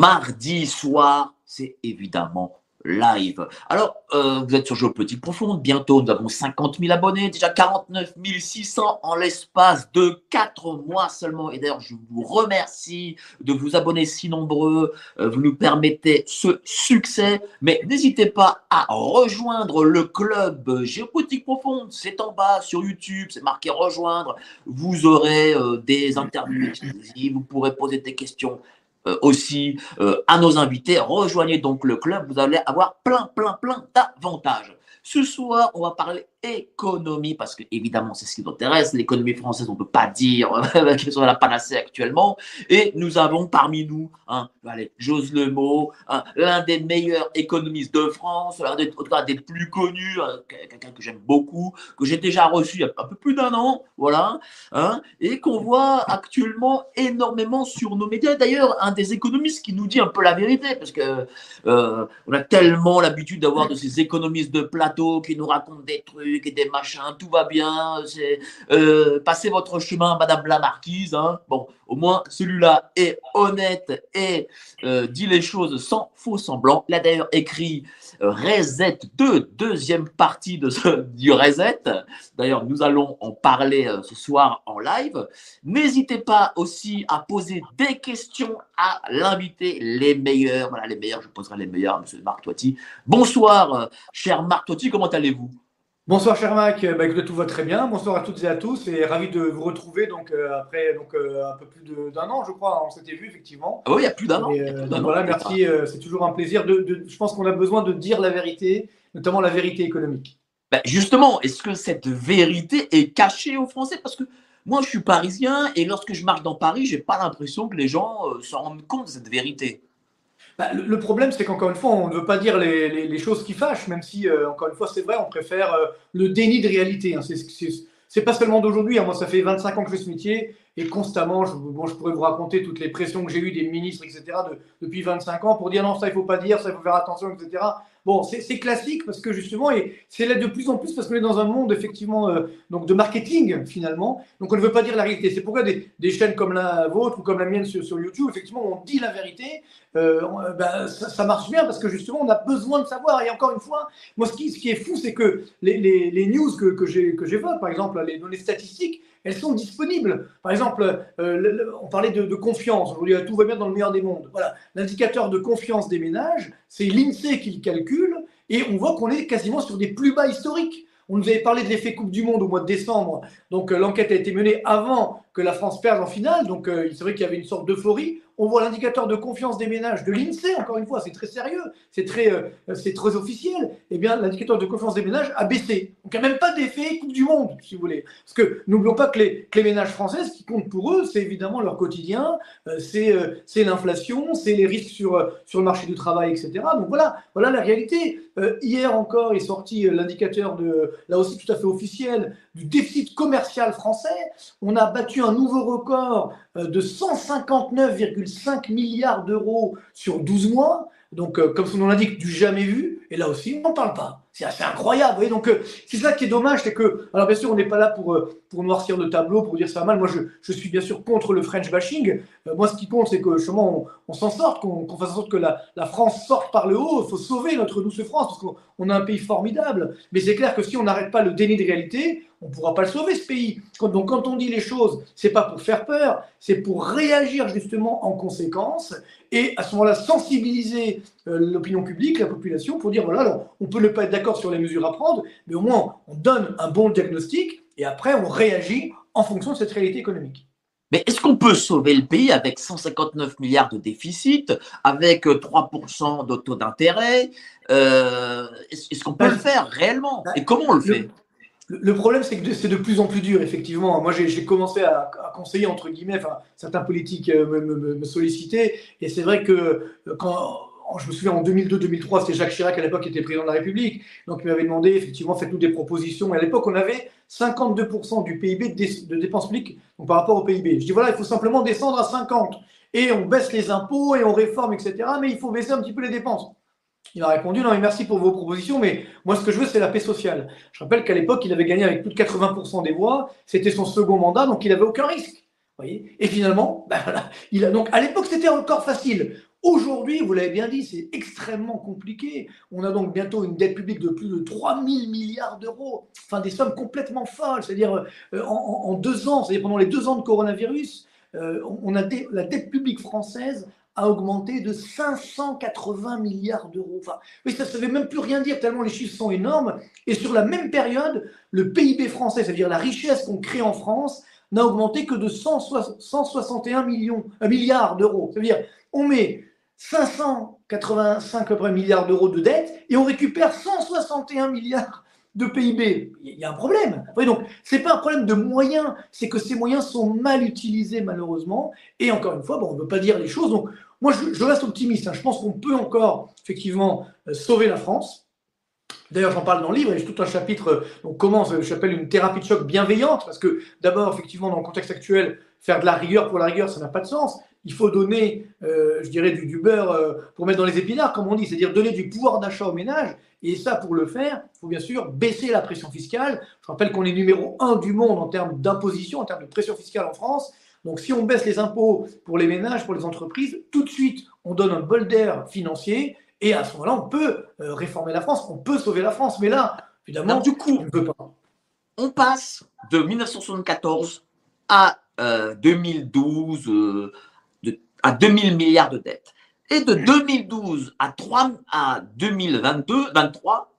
mardi soir, c'est évidemment live. Alors, euh, vous êtes sur Géopolitique Profonde, bientôt nous avons 50 000 abonnés, déjà 49 600 en l'espace de 4 mois seulement. Et d'ailleurs, je vous remercie de vous abonner si nombreux, euh, vous nous permettez ce succès, mais n'hésitez pas à rejoindre le club Géopolitique Profonde, c'est en bas sur YouTube, c'est marqué rejoindre, vous aurez euh, des interviews exclusives, vous pourrez poser des questions aussi euh, à nos invités. Rejoignez donc le club, vous allez avoir plein, plein, plein d'avantages. Ce soir, on va parler économie, parce que évidemment, c'est ce qui nous intéresse. L'économie française, on ne peut pas dire qu'elle soit la panacée actuellement. Et nous avons parmi nous, hein, allez, j'ose le mot, hein, l'un des meilleurs économistes de France, l'un des, plus connus, hein, quelqu'un que j'aime beaucoup, que j'ai déjà reçu il y a un peu plus d'un an, voilà, hein, et qu'on voit actuellement énormément sur nos médias. D'ailleurs, un des économistes qui nous dit un peu la vérité, parce que euh, on a tellement l'habitude d'avoir de ces économistes de plateau qui nous racontent des trucs et des machins, tout va bien, euh, passez votre chemin, Madame la Marquise. Hein. Bon, au moins celui-là est honnête et euh, dit les choses sans faux semblant. Il a d'ailleurs écrit euh, Reset 2, deuxième partie de du Reset. D'ailleurs, nous allons en parler ce soir en live. N'hésitez pas aussi à poser des questions à l'invité, les meilleurs. Voilà, les meilleurs, je poserai les meilleurs à M. Marc Toiti. Bonsoir, cher Marc Toiti, comment allez-vous? Bonsoir cher Mac, bah, tout va très bien. Bonsoir à toutes et à tous et ravi de vous retrouver donc euh, après donc euh, un peu plus d'un an je crois on s'était vu effectivement. Ah oui il y a plus d'un an. Euh, voilà merci c'est toujours un plaisir de, je pense qu'on a besoin de dire la vérité notamment la vérité économique. Bah, justement est-ce que cette vérité est cachée aux Français? Parce que moi je suis parisien et lorsque je marche dans Paris j'ai pas l'impression que les gens se rendent compte de cette vérité. Bah, le, problème, c'est qu'encore une fois, on ne veut pas dire les, choses qui fâchent, même si, euh, encore une fois, c'est vrai, on préfère euh, le déni de réalité. Hein. C'est pas seulement d'aujourd'hui. Hein. Moi, ça fait 25 ans que je fais ce métier et constamment, je, bon, je pourrais vous raconter toutes les pressions que j'ai eues des ministres, etc., depuis 25 ans pour dire non, ça, il faut pas dire, ça, il faut faire attention, etc. Bon, c'est classique parce que justement, et c'est là de plus en plus parce qu'on est dans un monde effectivement euh, donc de marketing finalement. Donc on ne veut pas dire la réalité. C'est pourquoi des, chaînes comme la vôtre ou comme la mienne sur YouTube, effectivement, on dit la vérité. Euh, ben, ça, marche bien parce que justement, on a besoin de savoir. Et encore une fois, moi, ce qui, ce qui est fou, c'est que les, les, les, news que, que j'évoque, par exemple, les données statistiques, elles sont disponibles. Par exemple, euh, on parlait de, de confiance. Aujourd'hui, tout va bien dans le meilleur des mondes. Voilà, l'indicateur de confiance des ménages, c'est l'INSEE qui le calcule, et on voit qu'on est quasiment sur des plus bas historiques. On nous avait parlé de l'effet Coupe du Monde au mois de décembre. Donc euh, l'enquête a été menée avant que la France perde en finale. Donc euh, c'est vrai qu'il y avait une sorte d'euphorie on voit l'indicateur de confiance des ménages de l'INSEE, encore une fois, c'est très sérieux, c'est très, euh, très officiel, eh bien, l'indicateur de confiance des ménages a baissé. Donc, il n'y a même pas d'effet Coupe du Monde, si vous voulez. Parce que n'oublions pas que les, ménages français, ce qui compte pour eux, c'est évidemment leur quotidien, euh, euh, c'est, l'inflation, c'est les risques sur, sur le marché du travail, etc. Donc, voilà, voilà la réalité. hier encore est sorti l'indicateur de, là aussi tout à fait officiel, du déficit commercial français. On a battu un nouveau record de 159,5 milliards d'euros sur 12 mois. Donc, euh, comme son nom l'indique, du jamais vu. Et là aussi, on n'en parle pas. C'est assez incroyable. Donc, euh, c'est ça qui est dommage, c'est que, alors bien sûr, on n'est pas là pour, euh, pour noircir le tableau, pour dire ça mal. Moi, je, je, suis bien sûr contre le French bashing. moi, ce qui compte, c'est que justement, on, s'en sorte, qu'on fasse en sorte que la, la, France sorte par le haut. Il faut sauver notre douce France, parce qu'on a un pays formidable. Mais c'est clair que si on n'arrête pas le déni de réalité, on ne pourra pas le sauver, ce pays. Donc, quand on dit les choses, c'est pas pour faire peur, c'est pour réagir justement en conséquence et à ce moment-là sensibiliser euh, l'opinion publique, la population, pour dire voilà, alors, on peut ne pas être d'accord sur les mesures à prendre, mais au moins on donne un bon diagnostic et après on réagit en fonction de cette réalité économique. Mais est-ce qu'on peut sauver le pays avec 159 milliards de déficit, avec 3% de taux d'intérêt euh, Est-ce qu'on peut ben, le faire réellement? Et comment on le fait? le problème, c'est que c'est de plus en plus dur, effectivement. Moi, j'ai commencé à, conseiller, entre guillemets, enfin, certains politiques euh, me, sollicitaient, et c'est vrai que euh, quand, je me souviens en 2002-2003, c'était Jacques Chirac à l'époque qui était président de la République, donc il m'avait demandé, effectivement, faites-nous des propositions. Et à l'époque, on avait 52% du PIB de, dépenses publiques donc par rapport au PIB. Je dis, voilà, il faut simplement descendre à 50, et on baisse les impôts, et on réforme, etc., mais il faut baisser un petit peu les dépenses. Il a répondu non mais merci pour vos propositions, mais moi ce que je veux c'est la paix sociale. Je rappelle qu'à l'époque il avait gagné avec plus de 80% des voix, c'était son second mandat, donc il n'avait aucun risque. Et finalement, voilà, il a, donc à l'époque c'était encore facile. Aujourd'hui, vous l'avez bien dit, c'est extrêmement compliqué. On a donc bientôt une dette publique de plus de 3 000 milliards d'euros, enfin des sommes complètement folles. C'est-à-dire euh, en, deux ans, c'est-à-dire pendant les deux ans de coronavirus, euh, on a la dette publique française a augmenté de 580 milliards d'euros. Enfin, mais ça ne veut même plus rien dire tellement les chiffres sont énormes. Et sur la même période, le PIB français, c'est-à-dire la richesse qu'on crée en France, n'a augmenté que de 161 millions, euh, milliards d'euros. C'est-à-dire, on met 585 milliards d'euros de dette et on récupère 161 milliards de PIB. Il y a un problème. donc, ce n'est pas un problème de moyens, c'est que ces moyens sont mal utilisés malheureusement. Et encore une fois, bon, on ne veut pas dire les choses. Donc, moi, je, reste optimiste. Hein. Je pense qu'on peut encore, effectivement, euh, sauver la France. D'ailleurs, j'en parle dans le livre, j'ai tout un chapitre, euh, donc comment j'appelle une thérapie de choc bienveillante, parce que d'abord, effectivement, dans le contexte actuel, faire de la rigueur pour la rigueur, ça n'a pas de sens. Il faut donner, euh, je dirais, du, beurre pour mettre dans les épinards, comme on dit, c'est-à-dire donner du pouvoir d'achat aux ménages. Et ça, pour le faire, il faut bien sûr baisser la pression fiscale. Je rappelle qu'on est numéro un du monde en termes d'imposition, en termes de pression fiscale en France. Donc si on baisse les impôts pour les ménages, pour les entreprises, tout de suite, on donne un bol d'air financier. Et à ce moment-là, on peut euh, réformer la France, on peut sauver la France. Mais là, évidemment, du coup, on ne peut pas. On passe de 1974 à 2012 euh, euh, à 2000 milliards de dettes. Et de 2012 à, 3, à 2022, 23,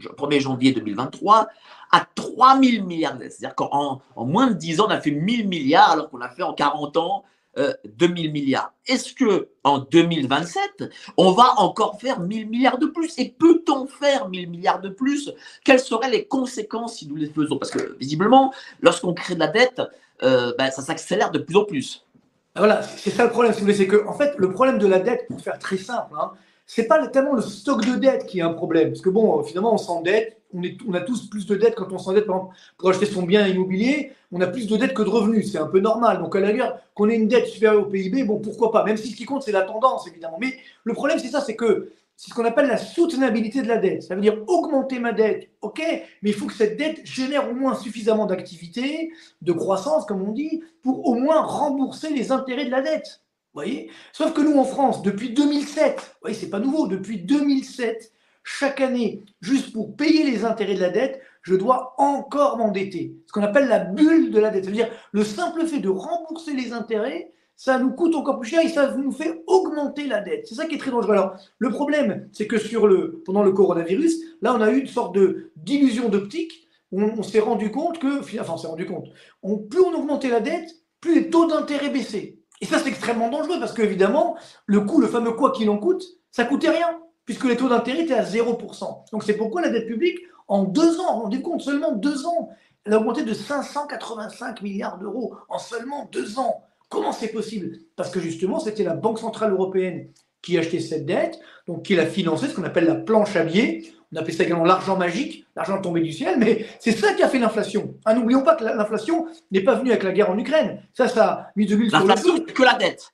1er janvier 2023, à 3 000 milliards. C'est-à-dire qu'en en moins de 10 ans, on a fait 1000 milliards alors qu'on a fait en 40 ans euh, 2000 milliards. Est-ce que en 2027, on va encore faire 1000 milliards de plus? Et peut-on faire 1000 milliards de plus? Quelles seraient les conséquences si nous les faisons? Parce que visiblement, lorsqu'on crée de la dette, euh, ben, ça s'accélère de plus en plus. Ah, voilà, c'est ça le problème, vous c'est que, en fait, le problème de la dette, pour faire très simple, hein, c'est pas tellement le stock de dette qui est un problème. Parce que bon, finalement, on s'endette, on, on a tous plus de dettes quand on s'endette, pour acheter son bien immobilier, on a plus de dettes que de revenus, c'est un peu normal. Donc à la rigueur, qu'on ait une dette supérieure au PIB, bon, pourquoi pas, même si ce qui compte, c'est la tendance, évidemment. Mais le problème, c'est ça, c'est que c'est ce qu'on appelle la soutenabilité de la dette. Ça veut dire augmenter ma dette, ok, mais il faut que cette dette génère au moins suffisamment d'activité, de croissance, comme on dit, pour au moins rembourser les intérêts de la dette. Voyez? Sauf que nous, en France, depuis 2007, vous voyez, c'est pas nouveau, depuis 2007, chaque année, juste pour payer les intérêts de la dette, je dois encore m'endetter. Ce qu'on appelle la bulle de la dette. C'est-à-dire le simple fait de rembourser les intérêts, ça nous coûte encore plus cher et ça nous fait augmenter la dette. C'est ça qui est très dangereux. Alors, le problème, c'est que sur le, pendant le coronavirus, là, on a eu une sorte de d'illusion d'optique. On, on s'est rendu compte que, enfin, on s'est rendu compte, plus on augmentait la dette, plus les taux d'intérêt baissaient. Et ça, c'est extrêmement dangereux parce qu'évidemment, le coût, le fameux quoi qu'il en coûte, ça coûtait rien puisque les taux d'intérêt étaient à 0%. Donc, c'est pourquoi la dette publique, en deux ans, rendez compte, seulement deux ans, elle a augmenté de 585 milliards d'euros en seulement deux ans. Comment c'est possible? Parce que justement, c'était la Banque Centrale Européenne qui achetait cette dette, donc qui l'a financée, ce qu'on appelle la planche à billets. On appelle ça également l'argent magique, l'argent tombé du ciel, mais c'est ça qui a fait l'inflation. Ah, N'oublions pas que l'inflation n'est pas venue avec la guerre en Ukraine. Ça, ça a mis de l'huile sur le feu. que la dette.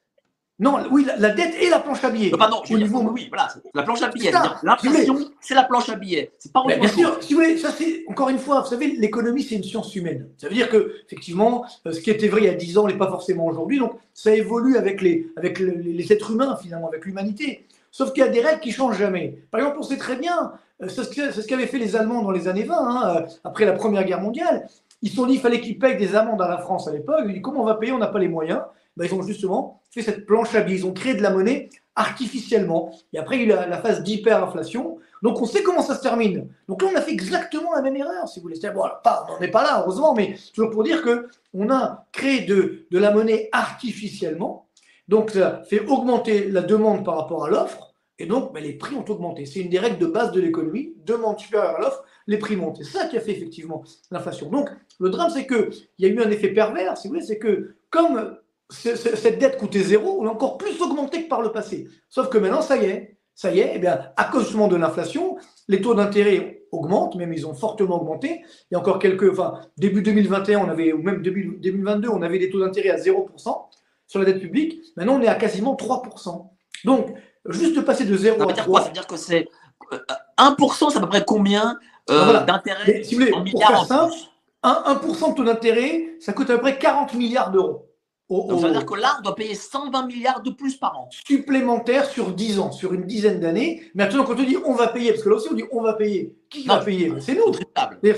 Non, oui, la, dette et la planche à billets. Euh, pardon, je niveau... oui, voilà, la planche à billets. L'inflation, c'est la planche à billets. C'est pas Bien sûr, si vous voulez, ça c'est encore une fois, vous savez, l'économie c'est une science humaine. Ça veut dire que effectivement, euh, ce qui était vrai il y a 10 ans n'est pas forcément aujourd'hui. Donc ça évolue avec les, avec les, êtres humains finalement, avec l'humanité. Sauf qu'il y a des règles qui changent jamais. Par exemple, on sait très bien, euh, c'est ce qu'avaient fait les Allemands dans les années 20, hein, après la Première Guerre mondiale. Ils se sont dit qu'il fallait qu'ils payent des amendes à la France à l'époque. Ils ont dit comment on va payer On n'a pas les moyens. Ben, ils ont justement fait cette planche à billets. Ils ont créé de la monnaie artificiellement. Et après, il y a la, phase d'hyperinflation. Donc, on sait comment ça se termine. Donc là, on a fait exactement la même erreur, si vous voulez. Bon, pas, on n'en est pas là, heureusement, mais toujours pour dire qu'on a créé de, la monnaie artificiellement. Donc, ça fait augmenter la demande par rapport à l'offre. Et donc, ben, les prix ont augmenté. C'est une des règles de base de l'économie. Demande supérieure à l'offre, les prix montent. C'est ça qui a fait effectivement l'inflation. Donc, le drame, c'est qu'il y a eu un effet pervers, si vous voulez, c'est que comme cette dette coûtait zéro, on a encore plus augmenté que par le passé. Sauf que maintenant, ça y est, ça y est, eh bien, à cause justement de l'inflation, les taux d'intérêt augmentent, même ils ont fortement augmenté. Il y a encore quelques, enfin, début 2021, on avait, ou même début 2022, on avait des taux d'intérêt à 0% sur la dette publique. Maintenant, on est à quasiment 3%. Donc, juste passer de 0 ça veut dire Quoi? Ça veut dire que c'est 1%, euh, c'est à peu près combien euh, d'intérêt si simple, 1%, 1 de taux d'intérêt, ça coûte à peu près 40 milliards d'euros. Donc, ça veut dire que là, on doit payer 120 milliards de plus par an. Supplémentaires sur 10 ans, sur une dizaine d'années. Mais maintenant, quand on dit on va payer, parce que là aussi on dit on va payer, qui va payer C'est nous.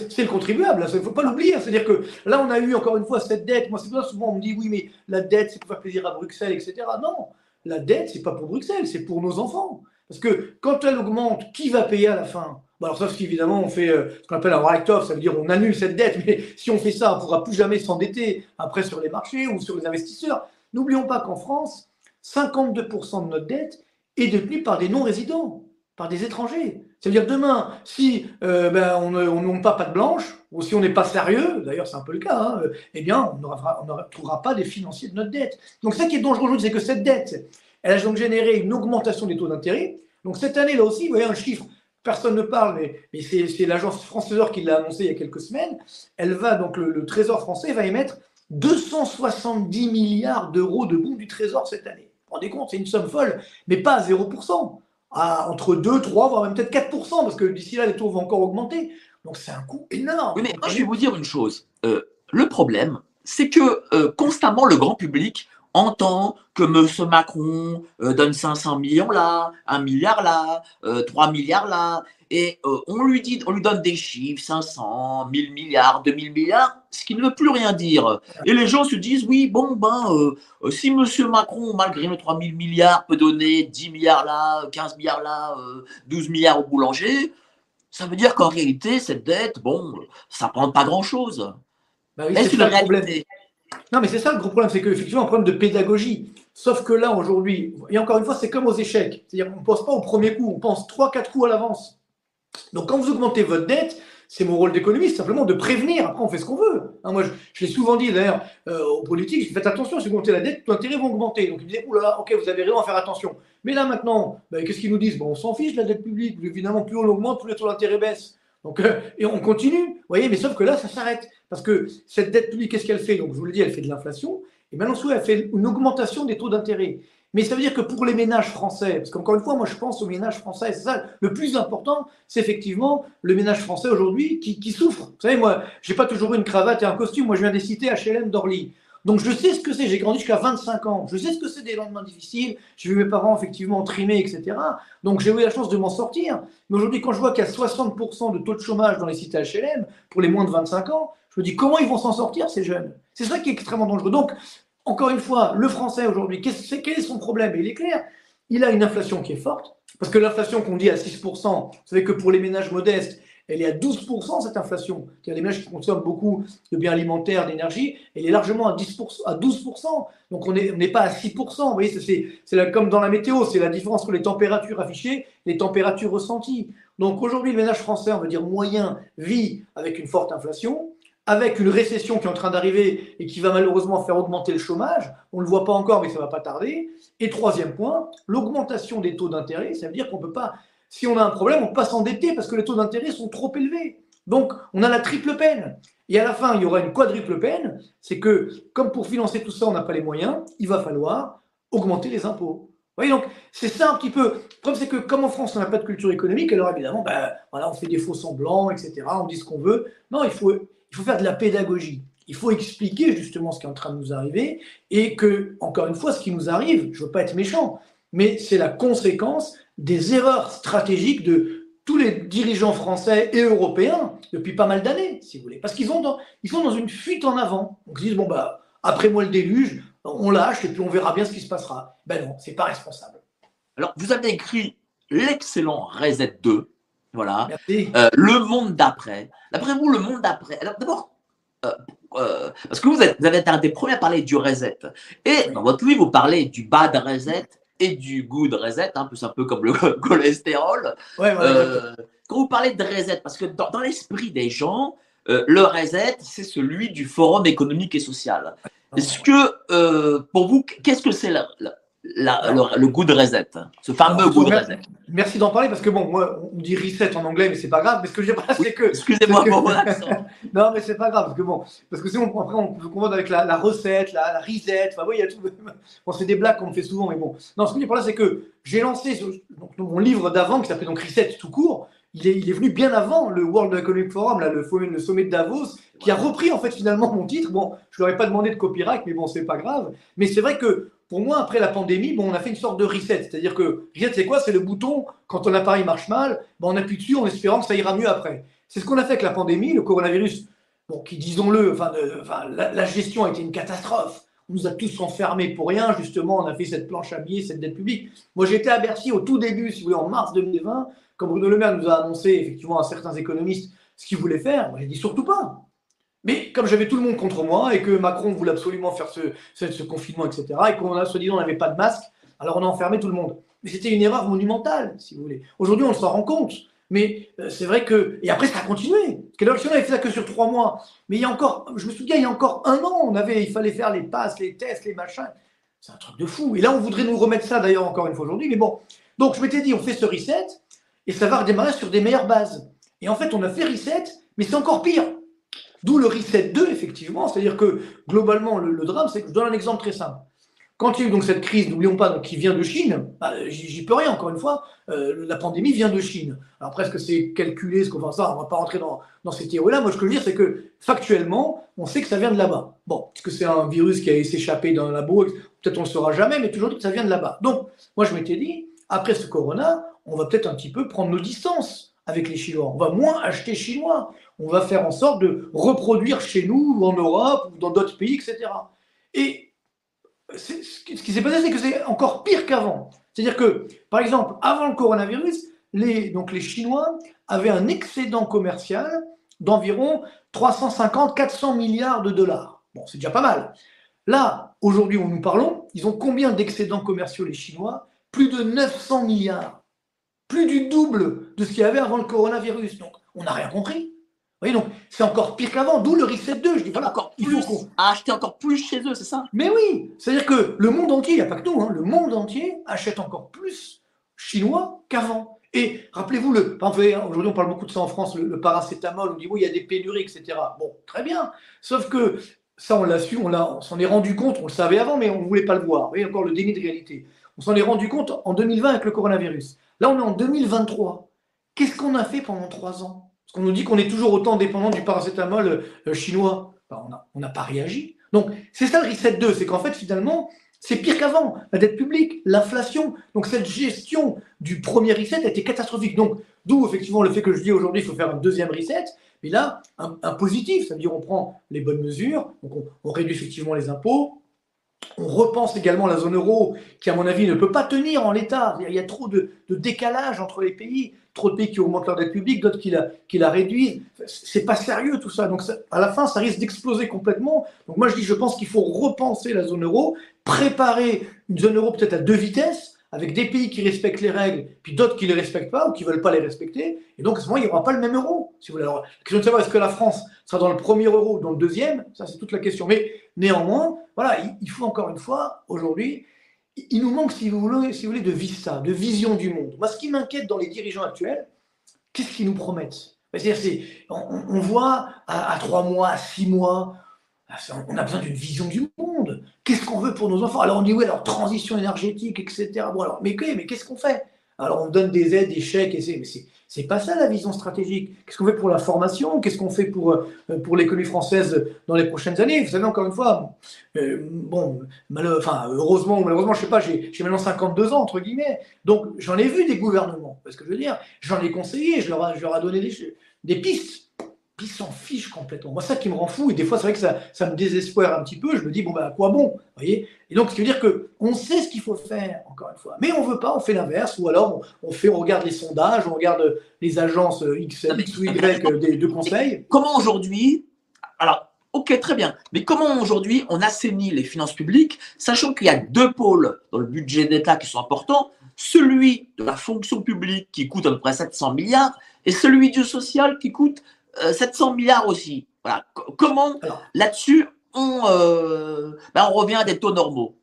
C'est le contribuable, il ne faut pas l'oublier. C'est-à-dire que là, on a eu encore une fois cette dette. Moi, c'est pas souvent on me dit oui, mais la dette, c'est pour faire plaisir à Bruxelles, etc. Non, la dette, c'est pas pour Bruxelles, c'est pour nos enfants. Parce que quand elle augmente, qui va payer à la fin? Bon, alors, sauf qu'évidemment, on fait euh, ce qu'on appelle un write-off, ça veut dire on annule cette dette, mais si on fait ça, on ne pourra plus jamais s'endetter après sur les marchés ou sur les investisseurs. N'oublions pas qu'en France, 52% de notre dette est détenue par des non-résidents, par des étrangers. Ça veut dire demain, si euh, ben, on ne pas patte blanche, ou si on n'est pas sérieux, d'ailleurs c'est un peu le cas, hein, eh bien on ne trouvera pas des financiers de notre dette. Donc ça qui est dangereux aujourd'hui, c'est que cette dette, elle a donc généré une augmentation des taux d'intérêt. Donc cette année, là aussi, vous voyez un chiffre, personne ne parle, mais, c'est l'agence France qui l'a annoncé il y a quelques semaines. Le Trésor français va émettre 270 milliards d'euros de bons du Trésor cette année. Vous vous rendez compte, c'est une somme folle, mais pas à 0%, à entre 2, 3, voire même peut-être 4%, parce que d'ici là, les taux vont encore augmenter. Donc c'est un coût énorme. Oui, mais moi, je vais vous dire une chose. Euh, le problème, c'est que euh, constamment, le grand public entend que M. Macron euh, donne 500 millions là, 1 milliard là, 3 milliards là, et on lui dit, on lui donne des chiffres, 500, 1000 milliards, 2000 milliards, ce qui ne veut plus rien dire. Et les gens se disent, oui, bon, ben, si M. Macron, malgré les 3000 milliards, peut donner 10 milliards là, 15 milliards là, 12 milliards au boulanger, ça veut dire qu'en réalité, cette dette, bon, ça ne prend pas grand-chose. Bah c'est une réalité? Non, mais c'est ça le gros problème, c'est qu'effectivement, un problème de pédagogie. Sauf que là, aujourd'hui, et encore une fois, c'est comme aux échecs. C'est-à-dire qu'on ne pense pas au premier coup, on pense 3-4 coups à l'avance. Donc, quand vous augmentez votre dette, c'est mon rôle d'économiste, simplement de prévenir. Après, on fait ce qu'on veut. Hein, moi, je, l'ai souvent dit d'ailleurs euh, aux politiques, faites attention, si vous augmentez la dette, les intérêts vont augmenter. Donc ils disaient, oula, ok, vous avez raison à faire attention. Mais là maintenant, ben, qu'est-ce qu'ils nous disent? Bon, On s'en fiche de la dette publique. Évidemment, plus on augmente, plus d'intérêt baissent. Donc, euh, et on continue. Vous voyez, mais sauf que là, ça s'arrête. Parce que cette dette publique, qu'est-ce qu'elle fait? Donc, je vous le dis, elle fait de l'inflation. Et maintenant, elle fait une augmentation des taux d'intérêt. Mais ça veut dire que pour les ménages français, parce qu'encore une fois, moi je pense aux ménages français, c'est ça le plus important, c'est effectivement le ménage français aujourd'hui qui, souffre. Vous savez, moi, j'ai pas toujours une cravate et un costume. Moi, je viens des cités HLM d'Orly. Donc je sais ce que c'est, j'ai grandi jusqu'à 25 ans, je sais ce que c'est des lendemains difficiles, j'ai vu mes parents effectivement trimer, etc. Donc j'ai eu la chance de m'en sortir. Mais aujourd'hui, quand je vois qu'il y a 60% de taux de chômage dans les cités HLM, pour les moins de 25 ans, je me dis comment ils vont s'en sortir ces jeunes? C'est ça qui est extrêmement dangereux. Donc encore une fois, le français aujourd'hui, quel est son problème? Il est clair, il a une inflation qui est forte, parce que l'inflation qu'on dit à 6%, vous savez que pour les ménages modestes, elle est à 12% cette inflation. C'est-à-dire les ménages qui consomment beaucoup de biens alimentaires, d'énergie, elle est largement à, 10%, à 12%. Donc on n'est pas à 6%. Vous voyez, c'est comme dans la météo, c'est la différence entre les températures affichées et les températures ressenties. Donc aujourd'hui, le ménage français, on va dire moyen, vit avec une forte inflation avec une récession qui est en train d'arriver et qui va malheureusement faire augmenter le chômage. On ne le voit pas encore, mais ça ne va pas tarder. Et troisième point, l'augmentation des taux d'intérêt. Ça veut dire qu'on ne peut pas, si on a un problème, on peut pas s'endetter parce que les taux d'intérêt sont trop élevés. Donc, on a la triple peine. Et à la fin, il y aura une quadruple peine. C'est que, comme pour financer tout ça, on n'a pas les moyens, il va falloir augmenter les impôts. Vous voyez, donc, c'est ça un petit peu. Le problème, c'est que comme en France, on n'a pas de culture économique, alors évidemment, ben, voilà, on fait des faux semblants, etc. On dit ce qu'on veut. Non, il faut, il faut faire de la pédagogie. Il faut expliquer justement ce qui est en train de nous arriver et que, encore une fois, ce qui nous arrive, je ne veux pas être méchant, mais c'est la conséquence des erreurs stratégiques de tous les dirigeants français et européens depuis pas mal d'années, si vous voulez. Parce qu'ils sont dans une fuite en avant. Donc ils disent, bon, bah, après moi le déluge, on lâche et puis on verra bien ce qui se passera. Ben non, c'est pas responsable. Alors, vous avez écrit l'excellent Reset 2, voilà. Euh, le monde d'après. D'après vous, le monde d'après. Alors d'abord, euh, euh, parce que vous, êtes, vous avez été un des premiers à parler du reset. Et dans votre livre, vous parlez du bad reset et du good reset, un peu, un peu comme le cholestérol. quand vous parlez de reset, parce que dans, l'esprit des gens, le reset, c'est celui du Forum économique et social. Est-ce que, pour vous, qu'est-ce que c'est la, le, goût de reset, ce fameux goût de reset. Merci d'en parler parce que bon, moi, on dit reset en anglais, mais c'est pas grave. Mais ce que je veux c'est que. Excusez-moi pour mon accent. non, mais c'est pas grave parce que bon, parce que sinon après on peut confondre avec la, recette, la, reset. Enfin, oui, il y a tout. Bon, c'est des blagues qu'on fait souvent, mais bon. Non, ce que je dire par là, c'est que j'ai lancé donc, mon livre d'avant qui s'appelait donc Reset tout court. il est, il est venu bien avant le World Economic Forum, là, le, le sommet de Davos, qui a repris en fait finalement mon titre. Bon, je leur ai pas demandé de copyright, mais bon, c'est pas grave. Mais c'est vrai que pour moi, après la pandémie, bon, on a fait une sorte de reset. C'est-à-dire que reset, c'est quoi? C'est le bouton, quand ton appareil marche mal, bon, on appuie dessus en espérant que ça ira mieux après. C'est ce qu'on a fait avec la pandémie, le coronavirus, bon, qui, disons-le, enfin la, gestion a été une catastrophe. On nous a tous enfermés pour rien, justement, on a fait cette planche à billets, cette dette publique. Moi, j'étais à Bercy au tout début, si vous voulez, en mars 2020, quand Bruno Le Maire nous a annoncé, effectivement, à certains économistes, ce qu'il voulait faire. Moi, j'ai dit surtout pas. Mais comme j'avais tout le monde contre moi et que Macron voulait absolument faire ce, confinement, etc., et qu'on a soi-disant n'avait pas de masque, alors on a enfermé tout le monde. Mais c'était une erreur monumentale, si vous voulez. Aujourd'hui, on s'en rend compte. Mais euh, c'est vrai que. Et après, ça a continué. Parce que n'avait fait ça que sur trois mois. Mais il y a encore. Je me souviens, il y a encore un an, on avait, il fallait faire les passes, les tests, les machins. C'est un truc de fou. Et là, on voudrait nous remettre ça d'ailleurs encore une fois aujourd'hui. Mais bon. Donc, je m'étais dit, on fait ce reset et ça va redémarrer sur des meilleures bases. Et en fait, on a fait reset, mais c'est encore pire. D'où le reset 2, effectivement. C'est-à-dire que globalement, le, drame, c'est que je donne un exemple très simple. Quand il y a eu donc cette crise, n'oublions pas, donc, qui vient de Chine, bah, j'y peux rien, encore une fois, euh, la pandémie vient de Chine. Alors presque c'est calculé, ce qu'on fait ça, on ne va pas rentrer dans, dans ces théories-là. Moi, ce que je veux dire, c'est que factuellement, on sait que ça vient de là-bas. Bon, est-ce que c'est un virus qui a s'échapper dans un labo? Peut-être on ne le saura jamais, mais toujours que ça vient de là-bas. Donc, moi, je m'étais dit, après ce corona, on va peut-être un petit peu prendre nos distances avec les Chinois. On va moins acheter chinois. On va faire en sorte de reproduire chez nous, ou en Europe, ou dans d'autres pays, etc. Et ce qui s'est passé, c'est que c'est encore pire qu'avant. C'est-à-dire que, par exemple, avant le coronavirus, les, donc les Chinois avaient un excédent commercial d'environ 350-400 milliards de dollars. Bon, c'est déjà pas mal. Là, aujourd'hui où nous parlons, ils ont combien d'excédents commerciaux les Chinois? Plus de 900 milliards plus du double de ce qu'il y avait avant le coronavirus. Donc, on n'a rien compris. Vous voyez, donc c'est encore pire qu'avant, d'où le reset 2. Je dis voilà, encore il faut à acheter encore plus chez eux, c'est ça? Mais oui, c'est-à-dire que le monde entier, il n'y a pas que nous, hein, le monde entier achète encore plus chinois qu'avant. Et rappelez-vous, le, aujourd'hui on parle beaucoup de ça en France, le, paracétamol, on dit oui, il y a des pénuries, etc. Bon, très bien. Sauf que ça, on l'a su, on, s'en est rendu compte, on le savait avant, mais on ne voulait pas le voir. Vous voyez, encore le déni de réalité. On s'en est rendu compte en 2020 avec le coronavirus. Là, on est en 2023. Qu'est-ce qu'on a fait pendant trois ans? Qu'on nous dit qu'on est toujours autant dépendant du paracétamol euh, chinois. Ben, on n'a pas réagi. Donc, c'est ça le reset 2, c'est qu'en fait, finalement, c'est pire qu'avant. La dette publique, l'inflation. Donc, cette gestion du premier reset a été catastrophique. Donc, d'où effectivement le fait que je dis aujourd'hui, il faut faire un deuxième reset. Mais là, un, positif, c'est-à-dire on prend les bonnes mesures, donc on réduit effectivement les impôts, on repense également la zone euro, qui à mon avis ne peut pas tenir en l'état. Il y a trop de, décalage entre les pays, trop de pays qui augmentent leur dette publique, d'autres qui la, qui la réduisent. C'est pas sérieux tout ça. Donc à la fin, ça risque d'exploser complètement. Donc moi je dis, je pense qu'il faut repenser la zone euro, préparer une zone euro peut-être à deux vitesses, avec des pays qui respectent les règles, puis d'autres qui ne les respectent pas ou qui ne veulent pas les respecter. Et donc, à ce moment, il n'y aura pas le même euro. Si vous voulez. Alors, la question de savoir est-ce que la France sera dans le premier euro ou dans le deuxième, ça c'est toute la question. Mais néanmoins, voilà, il faut encore une fois, aujourd'hui, il nous manque, si vous voulez, si vous voulez de vista, de vision du monde. Moi, ce qui m'inquiète dans les dirigeants actuels, qu'est-ce qu'ils nous promettent? C'est, on, on, voit à, trois mois, à six mois, ah, on a besoin d'une vision du monde. Qu'est-ce qu'on veut pour nos enfants? Alors on dit oui, alors transition énergétique, etc. Bon alors, mais, qu'est-ce qu'on fait? Alors on donne des aides, des chèques, et c'est, mais c'est, pas ça la vision stratégique. Qu'est-ce qu'on fait pour la formation? Qu'est-ce qu'on fait pour, euh, pour l'économie française dans les prochaines années? Vous savez, encore une fois, euh, bon, enfin, heureusement ou malheureusement, je sais pas, j'ai, maintenant 52 ans, entre guillemets. Donc j'en ai vu des gouvernements. Parce que je veux dire, j'en ai conseillé, je leur, je leur ai donné des, des pistes ils s'en fichent complètement. Moi, ça qui me rend fou, et des fois, c'est vrai que ça, ça, me désespère un petit peu. Je me dis, bon, ben, à quoi bon voyez? Et donc, ce qui veut dire qu'on sait ce qu'il faut faire, encore une fois. Mais on ne veut pas, on fait l'inverse, ou alors on, fait, on regarde les sondages, on regarde les agences X, X ou Y de, de conseils. Comment aujourd'hui, alors, ok, très bien, mais comment aujourd'hui on assainit les finances publiques, sachant qu'il y a deux pôles dans le budget d'État qui sont importants, celui de la fonction publique qui coûte à peu près 700 milliards, et celui du social qui coûte 700 euh, milliards aussi. Voilà. Comment là-dessus on, euh, ben, on revient à des taux normaux?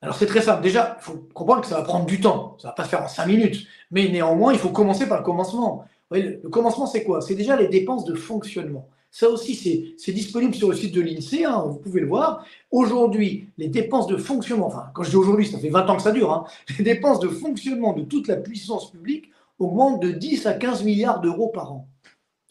Alors c'est très simple. Déjà, il faut comprendre que ça va prendre du temps. Ça ne va pas se faire en 5 minutes. Mais néanmoins, il faut commencer par le commencement. le commencement, c'est quoi? C'est déjà les dépenses de fonctionnement. Ça aussi, c'est disponible sur le site de l'INSEE, hein, vous pouvez le voir. Aujourd'hui, les dépenses de fonctionnement, enfin, quand je dis aujourd'hui, ça fait 20 ans que ça dure, hein, les dépenses de fonctionnement de toute la puissance publique augmente de 10 à 15 milliards d'euros par an.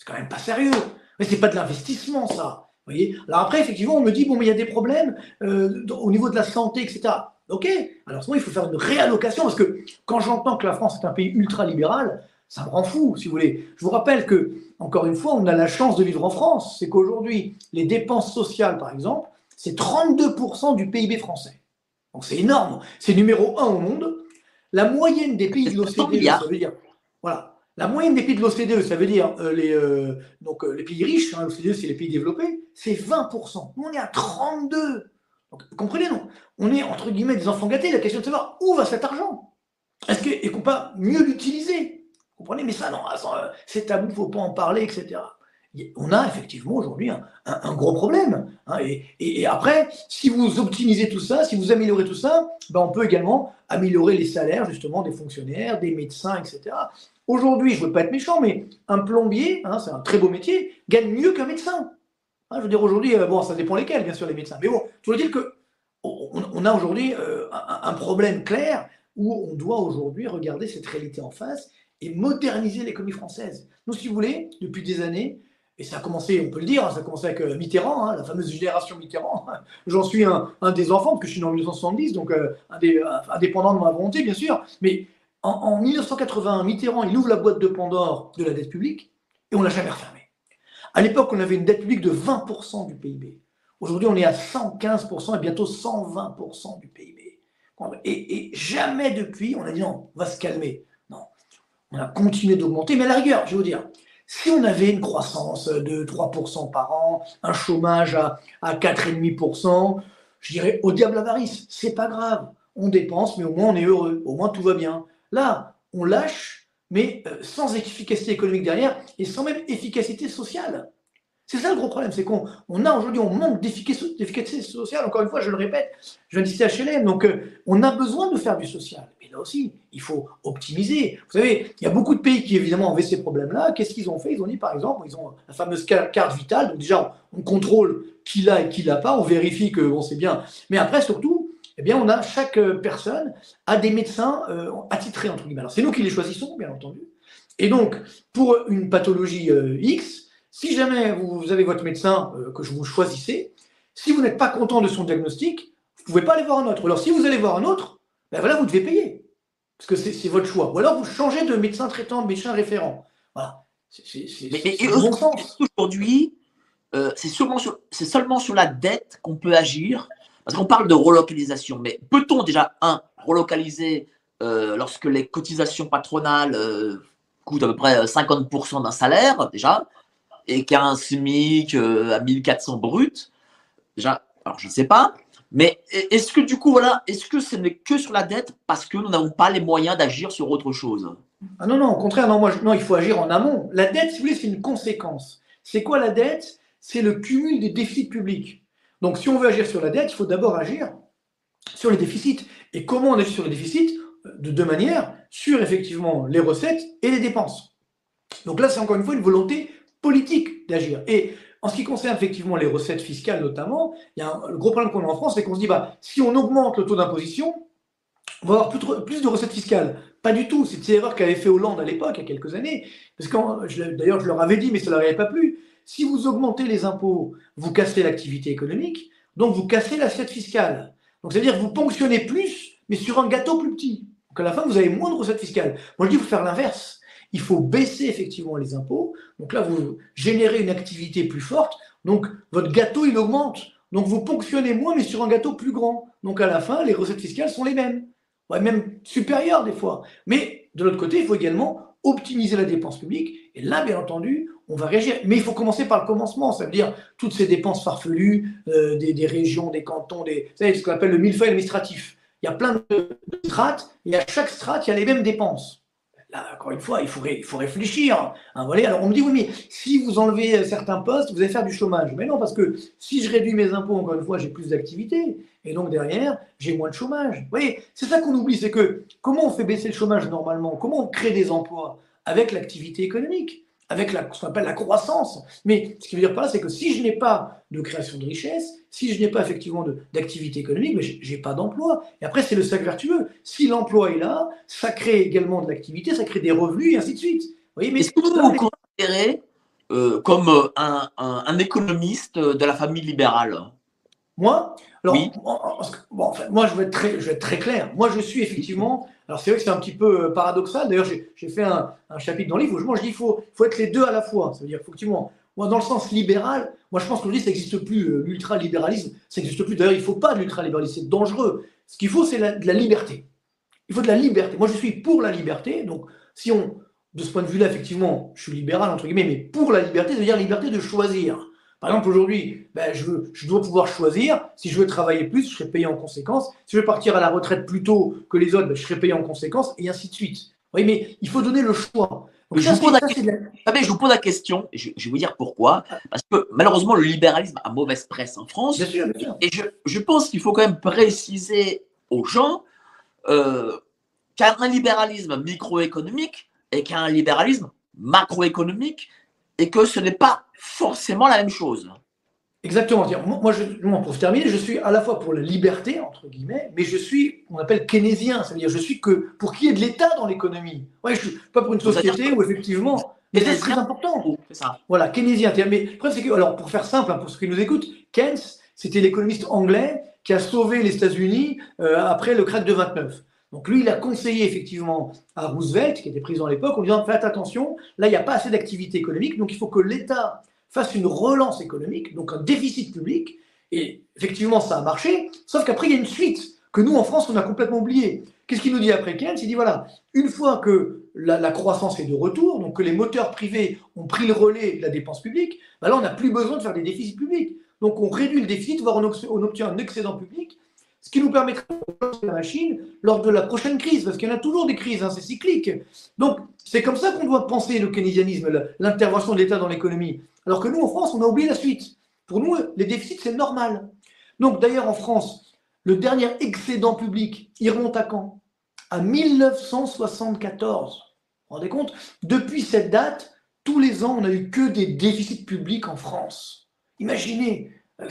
C'est quand même pas sérieux. Mais c'est pas de l'investissement, ça. Vous voyez? Alors après, effectivement, on me dit, bon, mais il y a des problèmes euh, au niveau de la santé, etc. Ok, alors il faut faire une réallocation, parce que quand j'entends que la France est un pays ultra-libéral, ça me rend fou, si vous voulez. Je vous rappelle que, encore une fois, on a la chance de vivre en France. C'est qu'aujourd'hui, les dépenses sociales, par exemple, c'est 32% du PIB français. Donc c'est énorme. C'est numéro un au monde. La moyenne des pays de l'OCDE, ça veut dire, voilà, la moyenne des pays de l'OCDE, ça veut dire euh, les, euh, donc, euh, les pays riches, hein, l'OCDE c'est les pays développés, c'est 20%. Nous on est à 32%. Donc, comprenez, non On est entre guillemets des enfants gâtés. La question de savoir où va cet argent Est-ce qu'on peut pas mieux l'utiliser? Vous comprenez Mais ça, non, c'est tabou, il ne faut pas en parler, etc on a effectivement aujourd'hui un, gros problème. Hein, et, après, si vous optimisez tout ça, si vous améliorez tout ça, ben on peut également améliorer les salaires justement des fonctionnaires, des médecins, etc. Aujourd'hui, je ne veux pas être méchant, mais un plombier, hein, c'est un très beau métier, gagne mieux qu'un médecin. Hein, je veux dire, aujourd'hui, euh, bon, ça dépend lesquels, bien sûr, les médecins. Mais bon, je veux dire que on, a aujourd'hui euh, un, problème clair où on doit aujourd'hui regarder cette réalité en face et moderniser l'économie française. Nous, si vous voulez, depuis des années, et ça a commencé, on peut le dire, hein, ça a commencé avec euh, Mitterrand, la fameuse génération Mitterrand. J'en suis un, des enfants, parce que je suis né en 1970, donc indépendant de ma volonté, bien sûr. Mais en, 1981, Mitterrand, il ouvre la boîte de Pandore de la dette publique, et on l'a jamais refermée. À l'époque, on avait une dette publique de 20% du PIB. Aujourd'hui, on est à 115% et bientôt 120% du PIB. Et, et, jamais depuis, on a dit non, on va se calmer. Non, on a continué d'augmenter, mais à la rigueur, je vais vous dire, si on avait une croissance de 3% par an, un chômage à, à 4,5%, je dirais au diable l'avarice, c'est pas grave. On dépense, mais au moins on est heureux, au moins tout va bien. Là, on lâche, mais euh, sans efficacité économique derrière et sans même efficacité sociale. C'est ça le gros problème, c'est qu'on a aujourd'hui, on manque d'efficacité sociale. Encore une fois, je le répète, je viens d'ici HLM, donc euh, on a besoin de faire du social. Mais là aussi, il faut optimiser. Vous savez, il y a beaucoup de pays qui évidemment avaient ces problèmes-là. Qu'est-ce qu'ils ont fait? Ils ont dit par exemple, ils ont la fameuse carte vitale. Donc déjà, on contrôle qui l'a et qui l'a pas, on vérifie que bon, c'est bien. Mais après, surtout, eh bien, on a chaque euh, personne a des médecins euh, attitrés entre guillemets. Alors c'est nous qui les choisissons, bien entendu. Et donc, pour une pathologie X, si jamais vous avez votre médecin euh, que je vous choisissez, si vous n'êtes pas content de son diagnostic, vous ne pouvez pas aller voir un autre. Alors si vous allez voir un autre, ben voilà, vous devez payer. Parce que c'est votre choix. Ou alors vous changez de médecin traitant, de médecin référent. Voilà. C'est bon sens. Aujourd'hui, euh, c'est seulement, seulement sur la dette qu'on peut agir. Parce qu'on parle de relocalisation. Mais peut-on déjà, un, relocaliser euh, lorsque les cotisations patronales coûtent à peu près 50% d'un salaire, déjà et qui a un SMIC euh, à 1400 brut, déjà, alors je ne sais pas, mais est-ce que du coup, voilà, est-ce que ce n'est que sur la dette parce que nous n'avons pas les moyens d'agir sur autre chose? Ah non, non, au contraire, non, moi, non, il faut agir en amont. La dette, si vous voulez, c'est une conséquence. C'est quoi la dette? C'est le cumul des déficits publics. Donc, si on veut agir sur la dette, il faut d'abord agir sur les déficits. Et comment on agit sur les déficits? De deux manières, sur effectivement les recettes et les dépenses. Donc là, c'est encore une fois une volonté politique d'agir. Et en ce qui concerne effectivement les recettes fiscales notamment, il y a un, le gros problème qu'on a en France, c'est qu'on se dit, bah, si on augmente le taux d'imposition, on va avoir plus, de recettes fiscales. Pas du tout. C'est l'erreur qu'avait fait Hollande à l'époque, il y a quelques années. D'ailleurs, je leur avais dit, mais ça ne leur pas plu. Si vous augmentez les impôts, vous cassez l'activité économique, donc vous cassez l'assiette fiscale. Donc ça veut dire que vous ponctionnez plus, mais sur un gâteau plus petit. Donc à la fin, vous avez moins de recettes fiscales. Moi, je dis, il faut faire l'inverse il faut baisser effectivement les impôts. Donc là, vous générez une activité plus forte. Donc votre gâteau, il augmente. Donc vous ponctionnez moins, mais sur un gâteau plus grand. Donc à la fin, les recettes fiscales sont les mêmes. même supérieures des fois. Mais de l'autre côté, il faut également optimiser la dépense publique. Et là, bien entendu, on va réagir. Mais il faut commencer par le commencement. Ça veut dire toutes ces dépenses farfelues euh, des, régions, des cantons, des, ce qu'on appelle le millefeuille administratif. Il y a plein de strates, et à chaque strate, il y a les mêmes dépenses. Là, encore une fois, il faut, il faut réfléchir. Hein. Alors on me dit, oui, mais si vous enlevez certains postes, vous allez faire du chômage. Mais non, parce que si je réduis mes impôts, encore une fois, j'ai plus d'activité. Et donc derrière, j'ai moins de chômage. Vous voyez, c'est ça qu'on oublie, c'est que comment on fait baisser le chômage normalement? Comment on crée des emplois? Avec l'activité économique. Avec la, ce qu'on appelle la croissance. Mais ce qui veut dire pas, c'est que si je n'ai pas de création de richesse, si je n'ai pas effectivement d'activité économique, mais je n'ai pas d'emploi. Et après, c'est le cercle vertueux. Si l'emploi est là, ça crée également de l'activité, ça crée des revenus et ainsi de suite. Est-ce que vous vous considérez euh, comme euh, un, un, économiste de la famille libérale Moi alors, oui. bon, moi, je vais, être très, je vais être très clair. Moi, je suis effectivement alors c'est vrai que c'est un petit peu euh, paradoxal. D'ailleurs, j'ai fait un, chapitre dans le livre où je, moi, je dis qu'il faut, faut être les deux à la fois. Ça veut dire effectivement, moi, dans le sens libéral, moi je pense qu'aujourd'hui, ça n'existe plus. Euh, l'ultralibéralisme, ça n'existe plus. D'ailleurs, il ne faut pas de l'ultralibéralisme, c'est dangereux. Ce qu'il faut, c'est de la liberté. Il faut de la liberté. Moi, je suis pour la liberté. Donc, si on, de ce point de vue-là, effectivement, je suis libéral, entre guillemets, mais pour la liberté, ça veut dire liberté de choisir. Par exemple, aujourd'hui, ben, je, je, dois pouvoir choisir. Si je veux travailler plus, je serai payé en conséquence. Si je veux partir à la retraite plus tôt que les autres, ben, je serai payé en conséquence, et ainsi de suite. Oui, mais il faut donner le choix. je, vous pose la... je, vous pose la question, et je, vais vous dire pourquoi. Parce que malheureusement, le libéralisme a mauvaise presse en France. Bien sûr, bien sûr. Et je, pense qu'il faut quand même préciser aux gens euh, qu'il y a un libéralisme microéconomique et qu'il y a un libéralisme macroéconomique et que ce n'est pas forcément la même chose. Exactement. Moi, je, pour terminer, je suis à la fois pour la liberté, entre guillemets, mais je suis, on appelle keynésien, c'est-à-dire je suis que pour qu'il y ait de l'État dans l'économie. Ouais, je suis pas pour une société où effectivement, mais c'est très important. Ça. Voilà, keynésien. Mais le problème, c'est que, alors pour faire simple, hein, pour ceux qui nous écoutent, Keynes, c'était l'économiste anglais qui a sauvé les États-Unis euh, après le crack de 29. Donc lui, il a conseillé effectivement à Roosevelt, qui était président à l'époque, en disant faites attention, là, il n'y a pas assez d'activité économique, donc il faut que l'État fasse une relance économique, donc un déficit public. Et effectivement, ça a marché, sauf qu'après, il y a une suite que nous, en France, on a complètement oublié. Qu'est-ce qu'il nous dit après Keynes? Il dit voilà, une fois que la, croissance est de retour, donc que les moteurs privés ont pris le relais de la dépense publique, bah là, on n'a plus besoin de faire des déficits publics. Donc on réduit le déficit, voire on obtient un excédent public ce qui nous permettra de la machine lors de la prochaine crise, parce qu'il y en a toujours des crises, hein, c'est cyclique. Donc, c'est comme ça qu'on doit penser le keynésianisme, l'intervention de l'État dans l'économie. Alors que nous, en France, on a oublié la suite. Pour nous, les déficits, c'est normal. Donc, d'ailleurs, en France, le dernier excédent public, il remonte à quand? À 1974. Vous vous rendez compte? Depuis cette date, tous les ans, on n'a eu que des déficits publics en France. Imaginez, euh,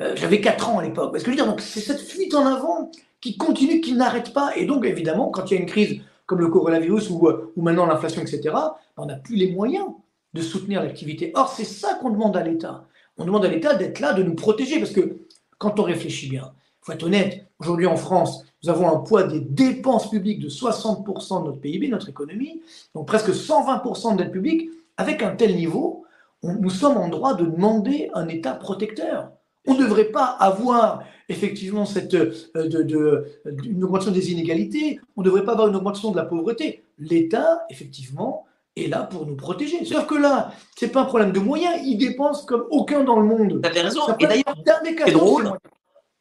euh, j'avais 4 ans à l'époque. Que je dire, donc c'est cette fuite en avant qui continue, qui n'arrête pas. Et donc, évidemment, quand il y a une crise comme le coronavirus ou, euh, ou maintenant l'inflation, etc., on n'a plus les moyens de soutenir l'activité. Or, c'est ça qu'on demande à l'État. On demande à l'État d'être là, de nous protéger. Parce que quand on réfléchit bien, il faut être honnête, aujourd'hui en France, nous avons un poids des dépenses publiques de 60% de notre PIB, notre économie, donc presque 120% de dette publique. Avec un tel niveau, nous sommes en droit de demander un État protecteur. On ne devrait pas avoir effectivement cette, euh, de, une augmentation des inégalités, on ne devrait pas avoir une augmentation de la pauvreté. L'État, effectivement, est là pour nous protéger. Sauf que là, ce n'est pas un problème de moyens, il dépense comme aucun dans le monde. Vous avez raison. Et d'ailleurs, drôle,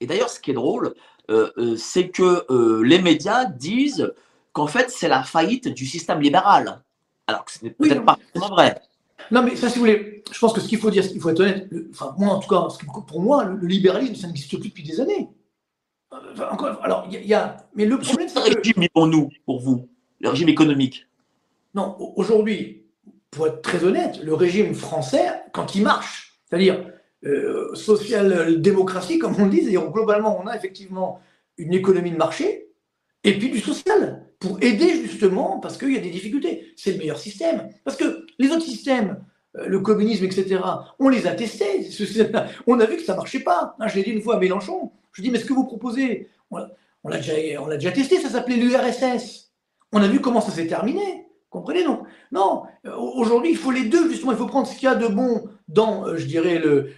et d'ailleurs, ce qui est drôle, euh, euh, c'est que les médias disent qu'en fait, c'est la faillite du système libéral. Alors que ce n'est peut-être pas vraiment vrai. Non, mais ça, si vous voulez, je pense que ce qu'il faut dire, il faut être honnête, enfin, moi, en tout cas, pour moi, le, libéralisme, ça n'existe plus depuis des années. encore, alors, il y, a. Mais le problème, c'est. Quel régime pour nous, pour vous Le régime économique Non, aujourd'hui, pour être très honnête, le régime français, quand il marche, c'est-à-dire euh, social-démocratie, comme on dit, c'est-à-dire globalement, on a effectivement une économie de marché et puis du social pour aider justement parce qu'il y a des difficultés. C'est le meilleur système. Parce que les autres systèmes, euh, le communisme, etc., on les a testés. On a vu que ça ne marchait pas. Hein, je l'ai dit une fois à Mélenchon. Je dis, mais ce que vous proposez, on l'a déjà, déjà testé, ça s'appelait l'URSS. On a vu comment ça s'est terminé. Comprenez donc Non, euh, aujourd'hui, il faut les deux, justement. Il faut prendre ce qu'il y a de bon dans, euh, je dirais, le,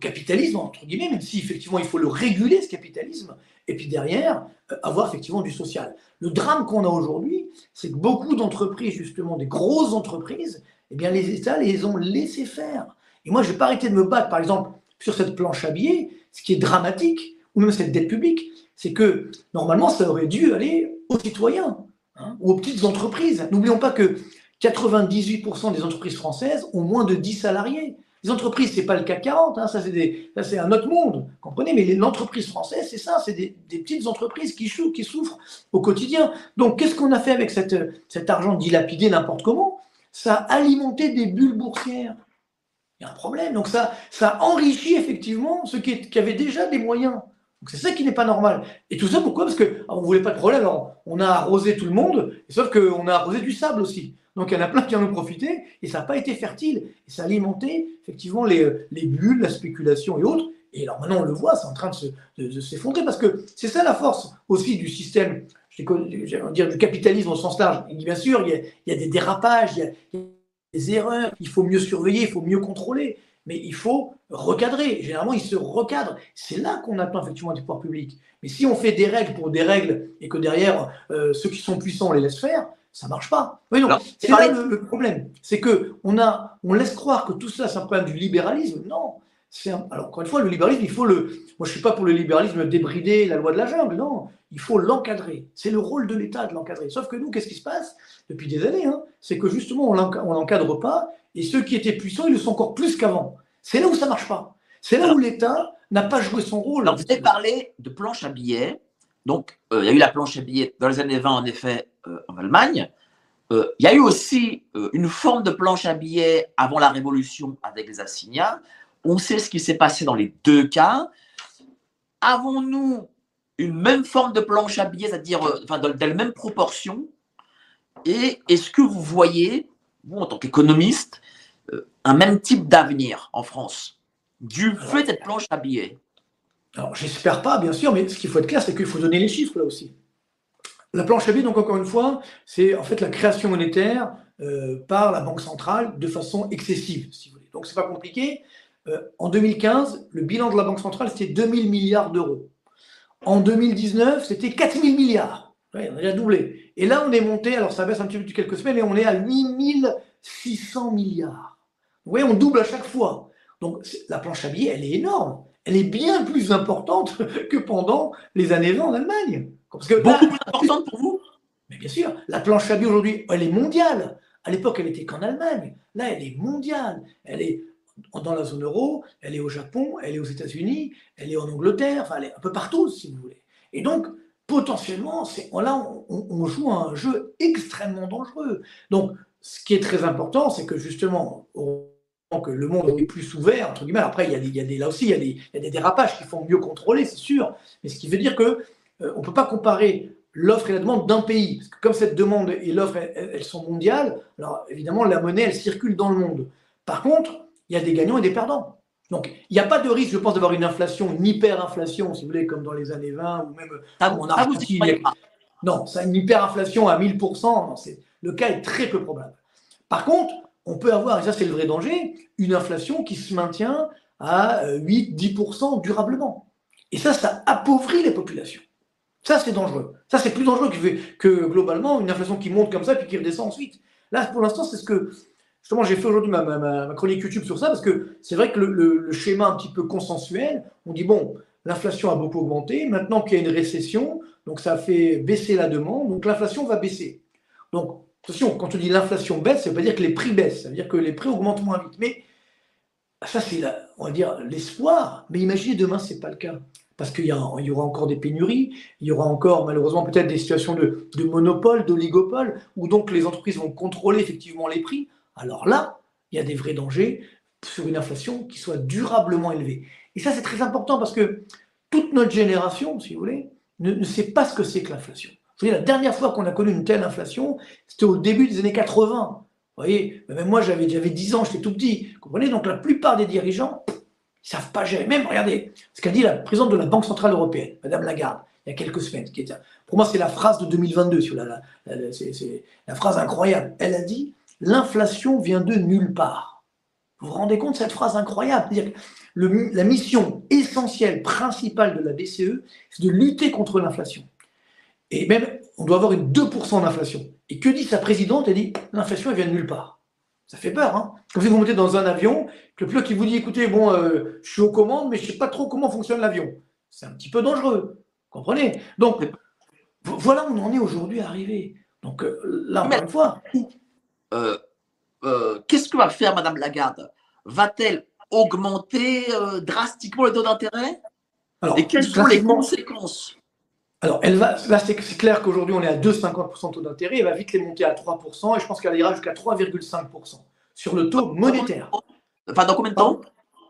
capitalisme, entre guillemets, même si effectivement il faut le réguler, ce capitalisme, et puis derrière, euh, avoir effectivement du social. Le drame qu'on a aujourd'hui, c'est que beaucoup d'entreprises, justement, des grosses entreprises, eh bien, les États les ont laissés faire. Et moi, je n'ai pas arrêté de me battre, par exemple, sur cette planche à billets, ce qui est dramatique, ou même cette dette publique, c'est que normalement, ça aurait dû aller aux citoyens hein, ou aux petites entreprises. N'oublions pas que 98% des entreprises françaises ont moins de 10 salariés. Les entreprises, ce n'est pas le CAC 40, hein, ça c'est un autre monde, comprenez Mais l'entreprise française, c'est ça, c'est des, petites entreprises qui, qui souffrent au quotidien. Donc qu'est-ce qu'on a fait avec cet argent dilapidé n'importe comment? Ça a alimenté des bulles boursières. Il y a un problème. Donc ça, ça enrichit effectivement ceux qui avaient déjà des moyens. Donc c'est ça qui n'est pas normal. Et tout ça pourquoi? Parce qu'on ah, ne voulait pas de problème. Alors, on a arrosé tout le monde, sauf qu'on a arrosé du sable aussi. Donc il y en a plein qui en ont profité et ça n'a pas été fertile. Et ça a alimenté effectivement les, les, bulles, la spéculation et autres. Et alors maintenant on le voit, c'est en train de s'effondrer parce que c'est ça la force aussi du système, je vais dire du capitalisme au sens large. Bien sûr, il y a des dérapages, il y a des erreurs, il faut mieux surveiller, il faut mieux contrôler mais il faut recadrer. Généralement, il se recadre. C'est là qu'on attend effectivement du pouvoir public. Mais si on fait des règles pour des règles et que derrière, euh, ceux qui sont puissants, on les laisse faire, ça marche pas. Oui, non, c'est là le, problème. C'est que on, a, on laisse croire que tout ça, c'est un problème du libéralisme. Non. Alors, encore une fois, le libéralisme, il faut le. Moi, je ne suis pas pour le libéralisme débrider la loi de la jungle. Non. Il faut l'encadrer. C'est le rôle de l'État de l'encadrer. Sauf que nous, qu'est-ce qui se passe depuis des années hein C'est que justement, on ne l'encadre pas et ceux qui étaient puissants, ils le sont encore plus qu'avant. C'est là où ça ne marche pas. C'est là où l'État n'a pas joué son rôle. Alors, vous avez parlé de planche à billets. Donc, euh, il y a eu la planche à billets dans les années 20, en effet, euh, en Allemagne. Euh, il y a eu aussi une forme de planche à billets avant la Révolution avec les assignats. On sait ce qui s'est passé dans les deux cas. Avons-nous une même forme de planche à billets, c'est-à-dire enfin, dans, dans les mêmes proportions Et est-ce que vous voyez, vous en tant qu'économiste, un même type d'avenir en France, du fait de cette planche à billets? Alors, j'espère pas, bien sûr, mais ce qu'il faut être clair, c'est qu'il faut donner les chiffres là aussi. La planche à billets, donc encore une fois, c'est en fait la création monétaire euh, par la Banque centrale de façon excessive, si vous voulez. Donc, c'est pas compliqué. Euh, en 2015, le bilan de la Banque centrale, c'était 2000 milliards d'euros. En 2019, c'était 4000 milliards. Ouais, on a déjà doublé. Et là, on est monté, alors ça baisse un petit peu depuis quelques semaines, et on est à 8600 milliards. Oui, on double à chaque fois. Donc la planche à billets, elle est énorme. Elle est bien plus importante que pendant les années 20 en Allemagne. Parce que Beaucoup plus importante pour vous? Mais bien sûr, la planche à billets aujourd'hui, elle est mondiale. À l'époque, elle n'était qu'en Allemagne. Là, elle est mondiale. Elle est dans la zone euro, elle est au Japon, elle est aux États-Unis, elle est en Angleterre, enfin, elle est un peu partout, si vous voulez. Et donc, potentiellement, là, on, joue un jeu extrêmement dangereux. Donc, ce qui est très important, c'est que justement, que le monde est plus ouvert, entre guillemets. Après, il y a, des, il y a des, là aussi, il y, a des, il y a des dérapages qui font mieux contrôler, c'est sûr. Mais ce qui veut dire que euh, on ne peut pas comparer l'offre et la demande d'un pays. Parce que comme cette demande et l'offre, elles, sont mondiales, alors évidemment, la monnaie, elle circule dans le monde. Par contre, il y a des gagnants et des perdants. Donc, il n'y a pas de risque, je pense, d'avoir une inflation, une hyperinflation, si vous voulez, comme dans les années 20 ou même ah, on a Non, ça, une hyperinflation à 1000%, non, le cas est très peu probable. Par contre, on peut avoir, et ça c'est le vrai danger, une inflation qui se maintient à 8-10% euh, durablement. Et ça, ça appauvrit les populations. Ça, c'est dangereux. Ça, c'est plus dangereux que, que, globalement une inflation qui monte comme ça puis qui redescend ensuite. Là, pour l'instant, c'est ce que. Justement, j'ai fait aujourd'hui ma, chronique YouTube sur ça parce que c'est vrai que le, schéma un petit peu consensuel, on dit bon, l'inflation a beaucoup augmenté, maintenant qu'il y a une récession, donc ça fait baisser la demande, donc l'inflation va baisser. Donc Attention, quand on dit l'inflation baisse, ça veut pas dire que les prix baissent, ça veut dire que les prix augmentent moins vite. Mais ça, c'est, on va dire, l'espoir. Mais imaginez demain, ce n'est pas le cas. Parce qu'il y, y, aura encore des pénuries, il y aura encore malheureusement peut-être des situations de, monopole, d'oligopole, où donc les entreprises vont contrôler effectivement les prix. Alors là, il y a des vrais dangers sur une inflation qui soit durablement élevée. Et ça, c'est très important parce que toute notre génération, si vous voulez, ne sait pas ce que c'est que l'inflation. Vous voyez, la dernière fois qu'on a connu une telle inflation, c'était au début des années 80. Vous voyez, même moi j'avais, j'avais 10 ans, j'étais tout petit. Vous comprenez? Donc la plupart des dirigeants, ils ne savent pas gérer. Même, regardez, ce qu'a dit la présidente de la Banque Centrale Européenne, Madame Lagarde, il y a quelques semaines. Pour moi, c'est la phrase de 2022, c'est, la phrase incroyable. Elle a dit L'inflation vient de nulle part. Vous vous rendez compte de cette phrase incroyable La mission essentielle, principale de la BCE, c'est de lutter contre l'inflation. Et même, on doit avoir une 2% d'inflation. Et que dit sa présidente? Elle dit l'inflation, elle vient de nulle part. Ça fait peur, hein? Comme si vous montez dans un avion, que le pilote qui vous dit écoutez, bon, euh, je suis aux commandes, mais je ne sais pas trop comment fonctionne l'avion. C'est un petit peu dangereux. Comprenez? Donc, voilà où on en est aujourd'hui arrivé. Donc, euh, là, encore une fois. Euh, qu'est-ce que va faire Madame Lagarde? Va-t-elle augmenter drastiquement le taux d'intérêt? Et quelles sont les conséquences? Alors, elle va, là, c'est clair qu'aujourd'hui, on est à 2,50% de taux d'intérêt. Elle va vite les monter à 3%, et je pense qu'elle ira jusqu'à 3,5% sur le taux monétaire. Enfin, dans combien de temps?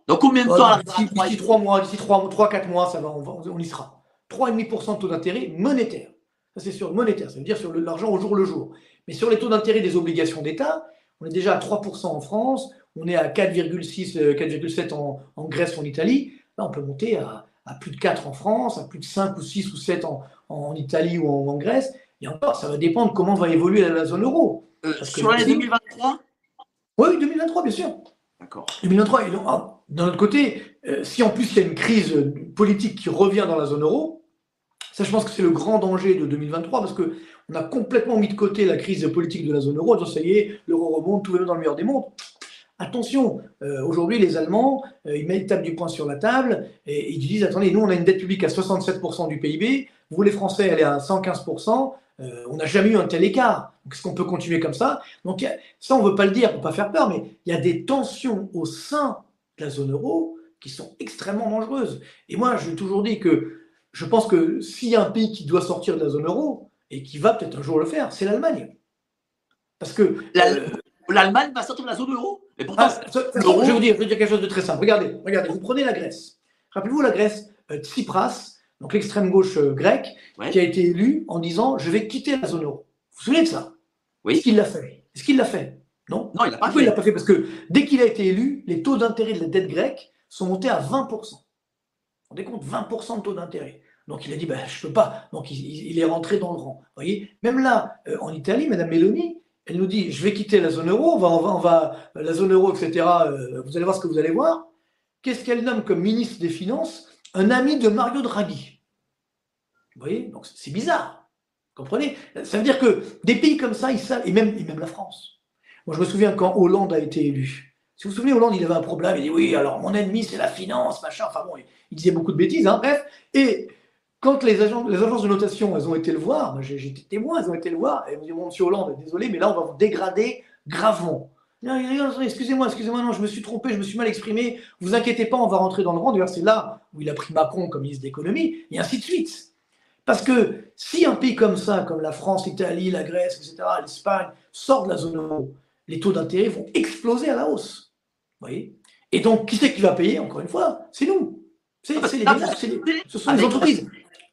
Dans combien de temps D'ici 3 mois, d'ici 3, 3, 4 mois, ça va, on, on y sera. 3,5% de taux d'intérêt monétaire. Ça, c'est sur le monétaire, ça veut dire sur l'argent au jour le jour. Mais sur les taux d'intérêt des obligations d'État, on est déjà à 3% en France, on est à 4,6, 4,7 euh, en, en, Grèce ou en Italie. Là, on peut monter à, plus de 4% en France, à plus de 5 ou 6 ou 7 en, en Italie ou en, Grèce. Et encore, ça va dépendre comment va évoluer la, zone euro. Euh, sur l'année 2023 Oui, 2023, bien sûr. D'accord. 2023, ah, d'un autre côté, euh, si en plus il y a une crise politique qui revient dans la zone euro, ça, je pense que c'est le grand danger de 2023 parce que on a complètement mis de côté la crise politique de la zone euro. ça y est, l'euro remonte, tout va dans le meilleur des mondes. Attention, euh, aujourd'hui, les Allemands, euh, ils mettent du poing sur la table et, ils disent attendez, nous, on a une dette publique à 67% du PIB, vous, les Français, elle est à 115%, euh, on n'a jamais eu un tel écart. est-ce qu'on peut continuer comme ça? Donc, ça, on ne veut pas le dire pour pas faire peur, mais il y a des tensions au sein de la zone euro qui sont extrêmement dangereuses. Et moi, je toujours dit que je pense que s'il y a un pays qui doit sortir de la zone euro, et qui va peut-être un jour le faire, c'est l'Allemagne. Parce que. L'Allemagne va sortir de la zone euro. Mais pourtant, ah, je, vais vous dire, dire quelque chose de très simple. Regardez, regardez, vous prenez la Grèce. Rappelez-vous la Grèce, euh, Tsipras, donc l'extrême gauche euh, grecque, qui a été élu en disant Je vais quitter la zone euro. Vous vous souvenez de ça? Oui. Est-ce qu'il l'a fait? Est-ce qu'il l'a fait? Non? Non, il l'a pas fait. il l'a pas fait? Parce que dès qu'il a été élu, les taux d'intérêt de la dette grecque sont montés à 20%. Vous vous rendez compte? 20% de taux d'intérêt. Donc il a dit, ben, je ne peux pas. Donc il, est rentré dans le rang. voyez? Même là, euh, en Italie, Mme Meloni, elle nous dit, je vais quitter la zone euro, on va, on va, la zone euro, etc. Euh, vous allez voir ce que vous allez voir. Qu'est-ce qu'elle nomme comme ministre des Finances? Un ami de Mario Draghi. Vous voyez? Donc c'est bizarre. Vous comprenez? Ça veut dire que des pays comme ça, ils savent, et même, et même la France. Moi, je me souviens quand Hollande a été élu. Si vous vous souvenez, Hollande, il avait un problème. Il dit oui, alors mon ennemi, c'est la finance, machin. Enfin bon, il, disait beaucoup de bêtises, hein, bref. Et quand les, agents, les agences de notation, elles ont été le voir, j'étais témoin, elles ont été le voir, et elles m'ont dit, bon, monsieur Hollande, désolé, mais là, on va vous dégrader gravement. Excusez-moi, excusez-moi, non, je me suis trompé, je me suis mal exprimé. Vous inquiétez pas, on va rentrer dans le rang. D'ailleurs, c'est là où il a pris Macron comme ministre d'économie, et ainsi de suite. Parce que si un pays comme ça, comme la France, l'Italie, la Grèce, etc., l'Espagne, sort de la zone euro, les taux d'intérêt vont exploser à la hausse. Vous voyez? Et donc, qui c'est qui va payer, encore une fois C'est nous. C'est ah, les, les, ce sont les entreprises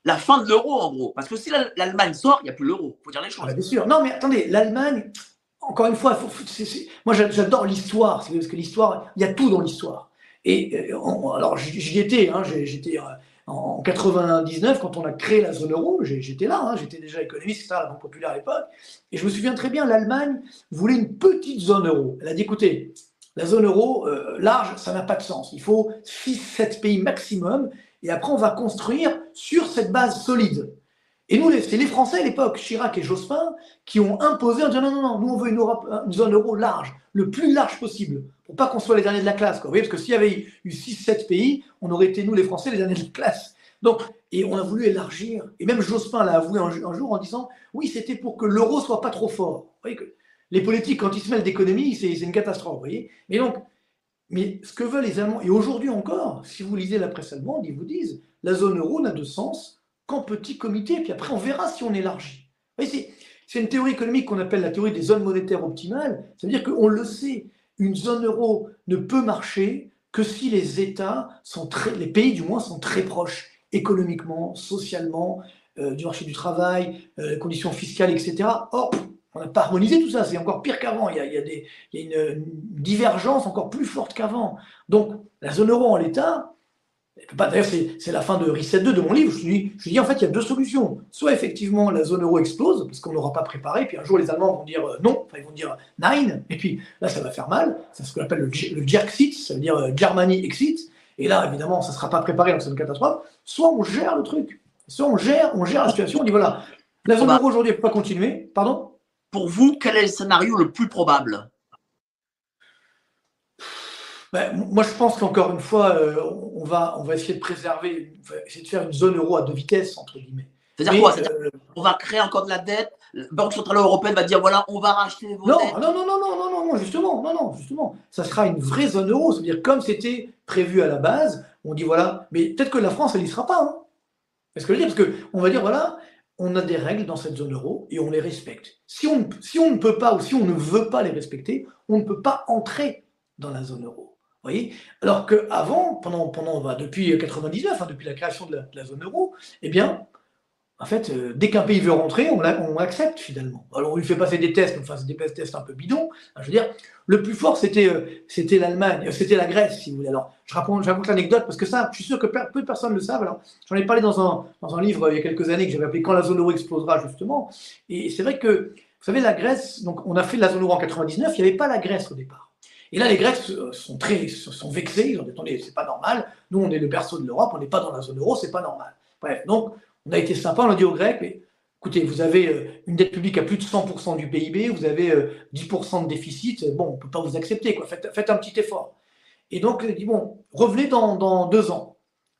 la fin de l'euro, en gros. Parce que si l'Allemagne sort, il n'y a plus l'euro. Il faut dire les choses. Ah, bien sûr. Non, mais attendez, l'Allemagne, encore une fois, moi j'adore l'histoire, parce que l'histoire, il y a tout dans l'histoire. Et euh, alors j'y étais, hein, j'étais euh, en 99 quand on a créé la zone euro, j'étais là, hein, j'étais déjà économiste, ça, la Banque populaire à l'époque, et je me souviens très bien, l'Allemagne voulait une petite zone euro. Elle a dit, écoutez, la zone euro euh, large, ça n'a pas de sens. Il faut 6-7 pays maximum. Et après, on va construire sur cette base solide. Et nous, c'est les Français à l'époque, Chirac et Jospin, qui ont imposé en disant non, non, non, nous on veut une, Europe, zone euro large, le plus large possible, pour pas qu'on soit les derniers de la classe. Vous voyez, parce que s'il y avait eu 6-7 pays, on aurait été, nous les Français, les derniers de la classe. Donc, et on a voulu élargir. Et même Jospin l'a avoué un, jour en disant oui, c'était pour que l'euro soit pas trop fort. Vous voyez que les politiques, quand ils se mêlent d'économie, c'est une catastrophe. Vous voyez donc, mais ce que veulent les Allemands, et aujourd'hui encore, si vous lisez la presse allemande, ils vous disent la zone euro n'a de sens qu'en petit comité, puis après on verra si on élargit. C'est une théorie économique qu'on appelle la théorie des zones monétaires optimales. Ça veut dire qu'on le sait, une zone euro ne peut marcher que si les États sont très, les pays du moins sont très proches économiquement, socialement, euh, du marché du travail, euh, conditions fiscales, etc. Or, on n'a pas harmonisé tout ça, c'est encore pire qu'avant. Il, y a, une, divergence encore plus forte qu'avant. Donc, la zone euro en l'état, d'ailleurs, c'est la fin de Reset 2 de mon livre. Je dis, je dis, en fait, il y a deux solutions. Soit effectivement, la zone euro explose, parce qu'on n'aura pas préparé, puis un jour, les Allemands vont dire euh, non, enfin, ils vont dire nine, et puis là, ça va faire mal. C'est ce qu'on appelle le, le Jerksit, ça veut dire euh, Germany exit. Et là, évidemment, ça ne sera pas préparé, donc c'est une catastrophe. Soit on gère le truc. Soit on gère, on gère la situation, on dit voilà, la zone euro aujourd'hui ne peut pas continuer. Pardon? Pour vous, quel est le scénario le plus probable? Ben, moi, je pense qu'encore une fois, euh, on, va, on va essayer de préserver, essayer de faire une zone euro à deux vitesses, entre guillemets. C'est-à-dire quoi? Euh, On va créer encore de la dette La Banque Centrale Européenne va dire voilà, on va racheter vos non, dettes Non, non, non, non, non, non, justement, non, non, justement. Ça sera une vraie zone euro, c'est-à-dire comme c'était prévu à la base, on dit voilà, mais peut-être que la France, elle n'y sera pas. Hein. Est-ce que je veux dire? Parce qu'on va dire, voilà, on a des règles dans cette zone euro et on les respecte. Si on, ne peut pas ou si on ne veut pas les respecter, on ne peut pas entrer dans la zone euro. Alors qu'avant, pendant, pendant, bah, depuis 99, hein, depuis la création de la, zone euro, eh bien, en fait, euh, dès qu'un pays veut rentrer, on, on accepte finalement. Alors on lui fait passer des tests, enfin c'est des tests un peu bidons. je veux dire, le plus fort c'était euh, l'Allemagne, euh, c'était la Grèce, si vous voulez. Alors je raconte, l'anecdote parce que ça, je suis sûr que peu de personnes le savent. Alors j'en ai parlé dans un, dans un livre il y a quelques années que j'avais appelé Quand la zone euro explosera justement. Et c'est vrai que vous savez la Grèce, donc on a fait la zone euro en 99, il n'y avait pas la Grèce au départ. Et là, les Grecs sont très sont vexés. Ils ont dit attendez, c'est pas normal. Nous, on est le berceau de l'Europe, on n'est pas dans la zone euro, c'est pas normal. Bref, donc on a été sympa, on a dit aux Grecs, écoutez, vous avez euh, une dette publique à plus de 100% du PIB, vous avez 10% euh, de déficit, bon, on ne peut pas vous accepter. Faites, un petit effort. Et donc, il dit, bon, revenez dans, deux ans.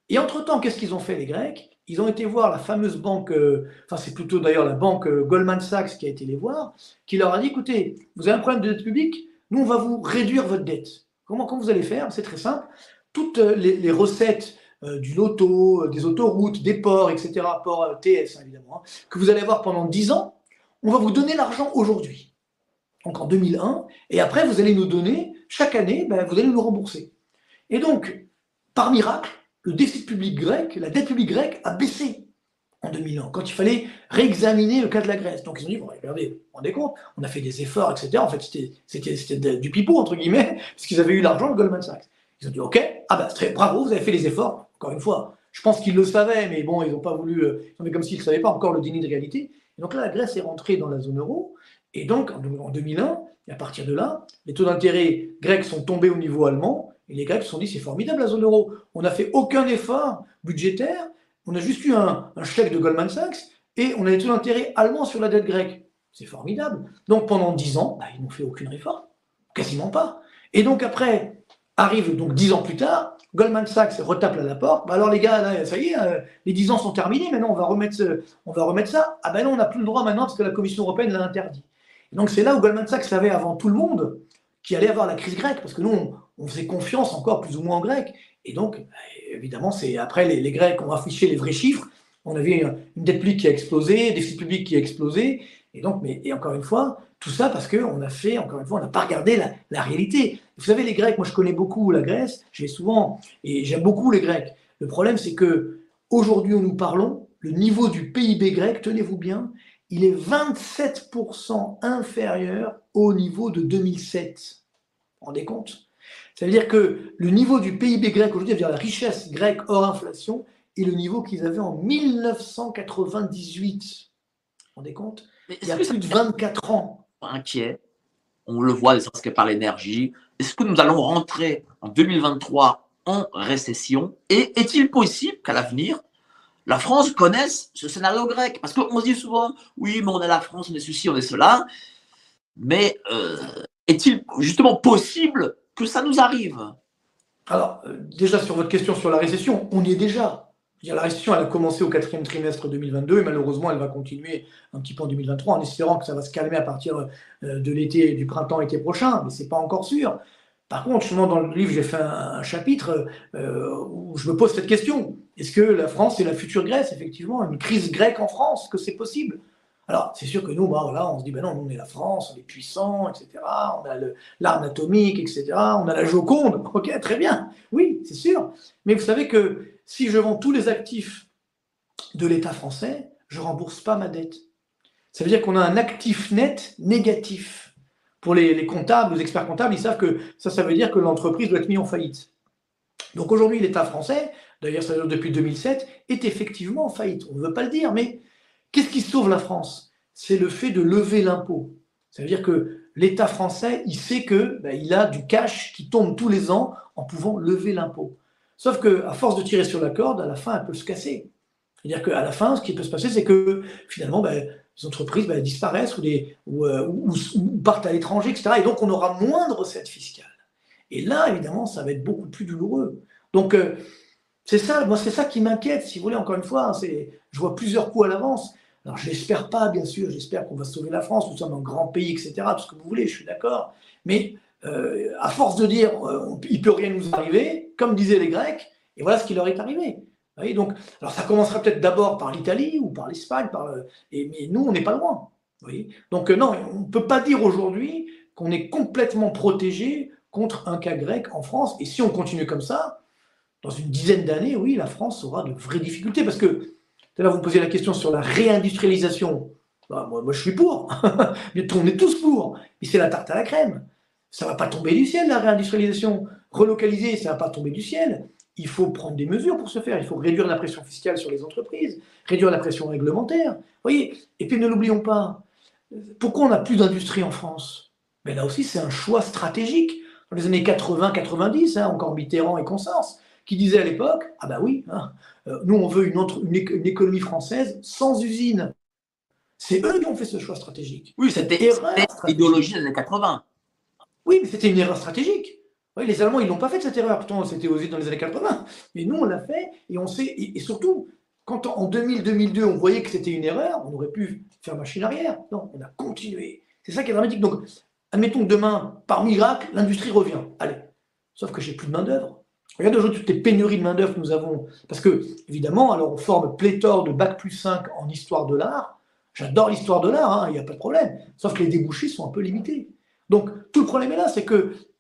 Et entre-temps, qu'est-ce qu'ils ont fait, les Grecs? Ils ont été voir la fameuse banque, euh, enfin, c'est plutôt d'ailleurs la banque Goldman Sachs qui a été les voir, qui leur a dit, écoutez, vous avez un problème de dette publique, nous, on va vous réduire votre dette. Comment, vous allez faire? C'est très simple. Toutes les recettes euh, du loto, euh, des autoroutes, des ports, etc., ports euh, TS évidemment, hein, que vous allez avoir pendant 10 ans, on va vous donner l'argent aujourd'hui, donc en 2001, et après vous allez nous donner, chaque année, ben, vous allez nous rembourser. Et donc, par miracle, le déficit public grec, la dette publique grecque a baissé en 2001, quand il fallait réexaminer le cas de la Grèce. Donc ils ont dit, bon, regardez, vous vous rendez compte, on a fait des efforts, etc. En fait, c'était du pipeau, entre guillemets, parce qu'ils avaient eu l'argent de Goldman Sachs. Ils ont dit, ok, ah ben, très bravo, vous avez fait les efforts, encore une fois, je pense qu'ils le savaient, mais bon, ils n'ont pas voulu, ils ont fait comme s'ils ne savaient pas encore le déni de réalité. Et donc là, la Grèce est rentrée dans la zone euro, et donc en 2001, et à partir de là, les taux d'intérêt grecs sont tombés au niveau allemand, et les Grecs se sont dit, c'est formidable la zone euro, on n'a fait aucun effort budgétaire, on a juste eu un, chèque de Goldman Sachs, et on a des taux d'intérêt allemands sur la dette grecque. C'est formidable. Donc pendant 10 ans, bah, ils n'ont fait aucune réforme, quasiment pas. Et donc après, arrive donc 10 ans plus tard, Goldman Sachs retape à la porte. Bah alors les gars, ça y est, euh, les 10 ans sont terminés, maintenant on va remettre, on va remettre ça. Ah ben non, on n'a plus le droit maintenant parce que la Commission européenne l'a interdit. donc c'est là où Goldman Sachs savait avant tout le monde qu'il allait avoir la crise grecque, parce que nous, on, faisait confiance encore plus ou moins en grec. Et donc, bah, évidemment, c'est après les, Grecs ont affiché les vrais chiffres. On avait une, dette publique qui a explosé, des déficit public qui a explosé. Et donc, mais et encore une fois, tout ça parce qu'on a fait, encore une fois, on n'a pas regardé la, réalité. Vous savez, les Grecs, moi je connais beaucoup la Grèce, j'ai souvent, et j'aime beaucoup les Grecs. Le problème, c'est que aujourd'hui où nous parlons, le niveau du PIB grec, tenez-vous bien, il est 27% inférieur au niveau de 2007. Vous vous rendez compte? Ça veut dire que le niveau du PIB grec aujourd'hui, c'est-à-dire la richesse grecque hors inflation, est le niveau qu'ils avaient en 1998. Vous vous rendez compte? Il y a plus de 24 ans inquiet. On le voit, que par l'énergie. Est-ce que nous allons rentrer en 2023 en récession? Et est-il possible qu'à l'avenir, la France connaisse ce scénario grec? Parce qu'on se dit souvent, oui, mais on est la France, on est ceci, on est cela. Mais euh, est-il justement possible que ça nous arrive? Alors, euh, déjà sur votre question sur la récession, on y est déjà la récession, a commencé au quatrième trimestre 2022 et malheureusement, elle va continuer un petit peu en 2023 en espérant que ça va se calmer à partir euh, de l'été, du printemps-été prochain, mais ce n'est pas encore sûr. Par contre, justement, dans le livre, j'ai fait un, chapitre euh, où je me pose cette question. Est-ce que la France est la future Grèce, effectivement, une crise grecque en France, que c'est possible? Alors, c'est sûr que nous, bah, voilà, on se dit, ben non, on est la France, on est puissant, etc. On a l'arme atomique, etc. On a la Joconde. Ok, très bien. Oui, c'est sûr. Mais vous savez que si je vends tous les actifs de l'État français, je ne rembourse pas ma dette. Ça veut dire qu'on a un actif net négatif. Pour les, comptables, les experts comptables, ils savent que ça, ça veut dire que l'entreprise doit être mise en faillite. Donc aujourd'hui, l'État français, d'ailleurs ça depuis 2007, est effectivement en faillite. On ne veut pas le dire, mais qu'est-ce qui sauve la France? C'est le fait de lever l'impôt. Ça veut dire que l'État français, il sait que ben, il a du cash qui tombe tous les ans en pouvant lever l'impôt. Sauf qu'à force de tirer sur la corde, à la fin, elle peut se casser. C'est-à-dire qu'à la fin, ce qui peut se passer, c'est que finalement, ben, les entreprises ben, disparaissent euh, ou, partent à l'étranger, etc. Et donc, on aura moins de recettes fiscales. Et là, évidemment, ça va être beaucoup plus douloureux. Donc, euh, c'est ça, moi, c'est ça qui m'inquiète, si vous voulez, encore une fois. Hein, je vois plusieurs coups à l'avance. Alors, je l'espère pas, bien sûr. J'espère qu'on va sauver la France. Nous sommes un grand pays, etc. Tout ce que vous voulez, je suis d'accord. Mais euh, à force de dire il peut rien nous arriver, comme disaient les Grecs, et voilà ce qui leur est arrivé. donc, alors ça commencera peut-être d'abord par l'Italie ou par l'Espagne, par et, mais nous, on n'est pas loin. donc non, on ne peut pas dire aujourd'hui qu'on est complètement protégé contre un cas grec en France. Et si on continue comme ça, dans une dizaine d'années, oui, la France aura de vraies difficultés. Parce que, tout vous me posez la question sur la réindustrialisation. Bah, moi, moi, je suis pour. on est tous pour. Mais c'est la tarte à la crème. Ça ne va pas tomber du ciel, la réindustrialisation. Relocaliser, ça ne va pas tomber du ciel. Il faut prendre des mesures pour ce faire. Il faut réduire la pression fiscale sur les entreprises, réduire la pression réglementaire. voyez Et puis ne l'oublions pas. Pourquoi on n'a plus d'industrie en France? Mais là aussi, c'est un choix stratégique. Dans les années 80-90, hein, encore Mitterrand et Consens, qui disaient à l'époque Ah ben oui, hein, euh, nous on veut une, une, économie française sans usine. C'est eux qui ont fait ce choix stratégique. Oui, c'était l'idéologie des années 80. Oui, mais c'était une erreur stratégique. Les Allemands, ils n'ont pas fait cette erreur. Pourtant, c'était osé dans les années 80. Mais nous, on l'a fait. Et on sait. Et, surtout, quand en 2000-2002, on voyait que c'était une erreur, on aurait pu faire machine arrière. Non, on a continué. C'est ça qui est dramatique. Donc, admettons que demain, par miracle, l'industrie revient. Allez. Sauf que j'ai plus de main-d'œuvre. Regarde aujourd'hui toutes les pénuries de main-d'œuvre que nous avons. Parce que, évidemment, alors on forme pléthore de bac plus 5 en histoire de l'art. J'adore l'histoire de l'art, hein, il n'y a pas de problème. Sauf que les débouchés sont un peu limités. Donc, tout le problème est là, c'est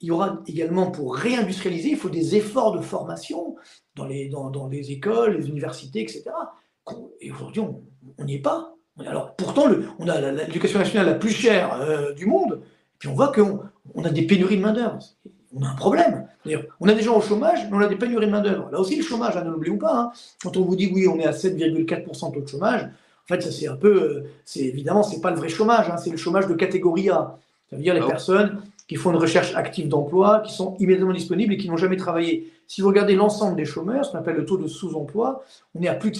qu'il y aura également, pour réindustrialiser, il faut des efforts de formation dans les, dans, les écoles, les universités, etc. Et aujourd'hui, on n'y est pas. Alors, pourtant, le, on a l'éducation nationale la plus chère euh, du monde, et puis on voit qu'on on a des pénuries de main-d'œuvre. On a un problème. On a des gens au chômage, mais on a des pénuries de main-d'œuvre. Là aussi, le chômage, hein, ne l'oublions pas. Hein. Quand on vous dit oui, on est à 7,4% de taux de chômage, en fait, ça c'est un peu. Euh, c'est évidemment, c'est pas le vrai chômage, hein, c'est le chômage de catégorie A. Ça veut dire les personnes qui font une recherche active d'emploi, qui sont immédiatement disponibles et qui n'ont jamais travaillé. Si vous regardez l'ensemble des chômeurs, ce qu'on appelle le taux de sous-emploi, on est à plus de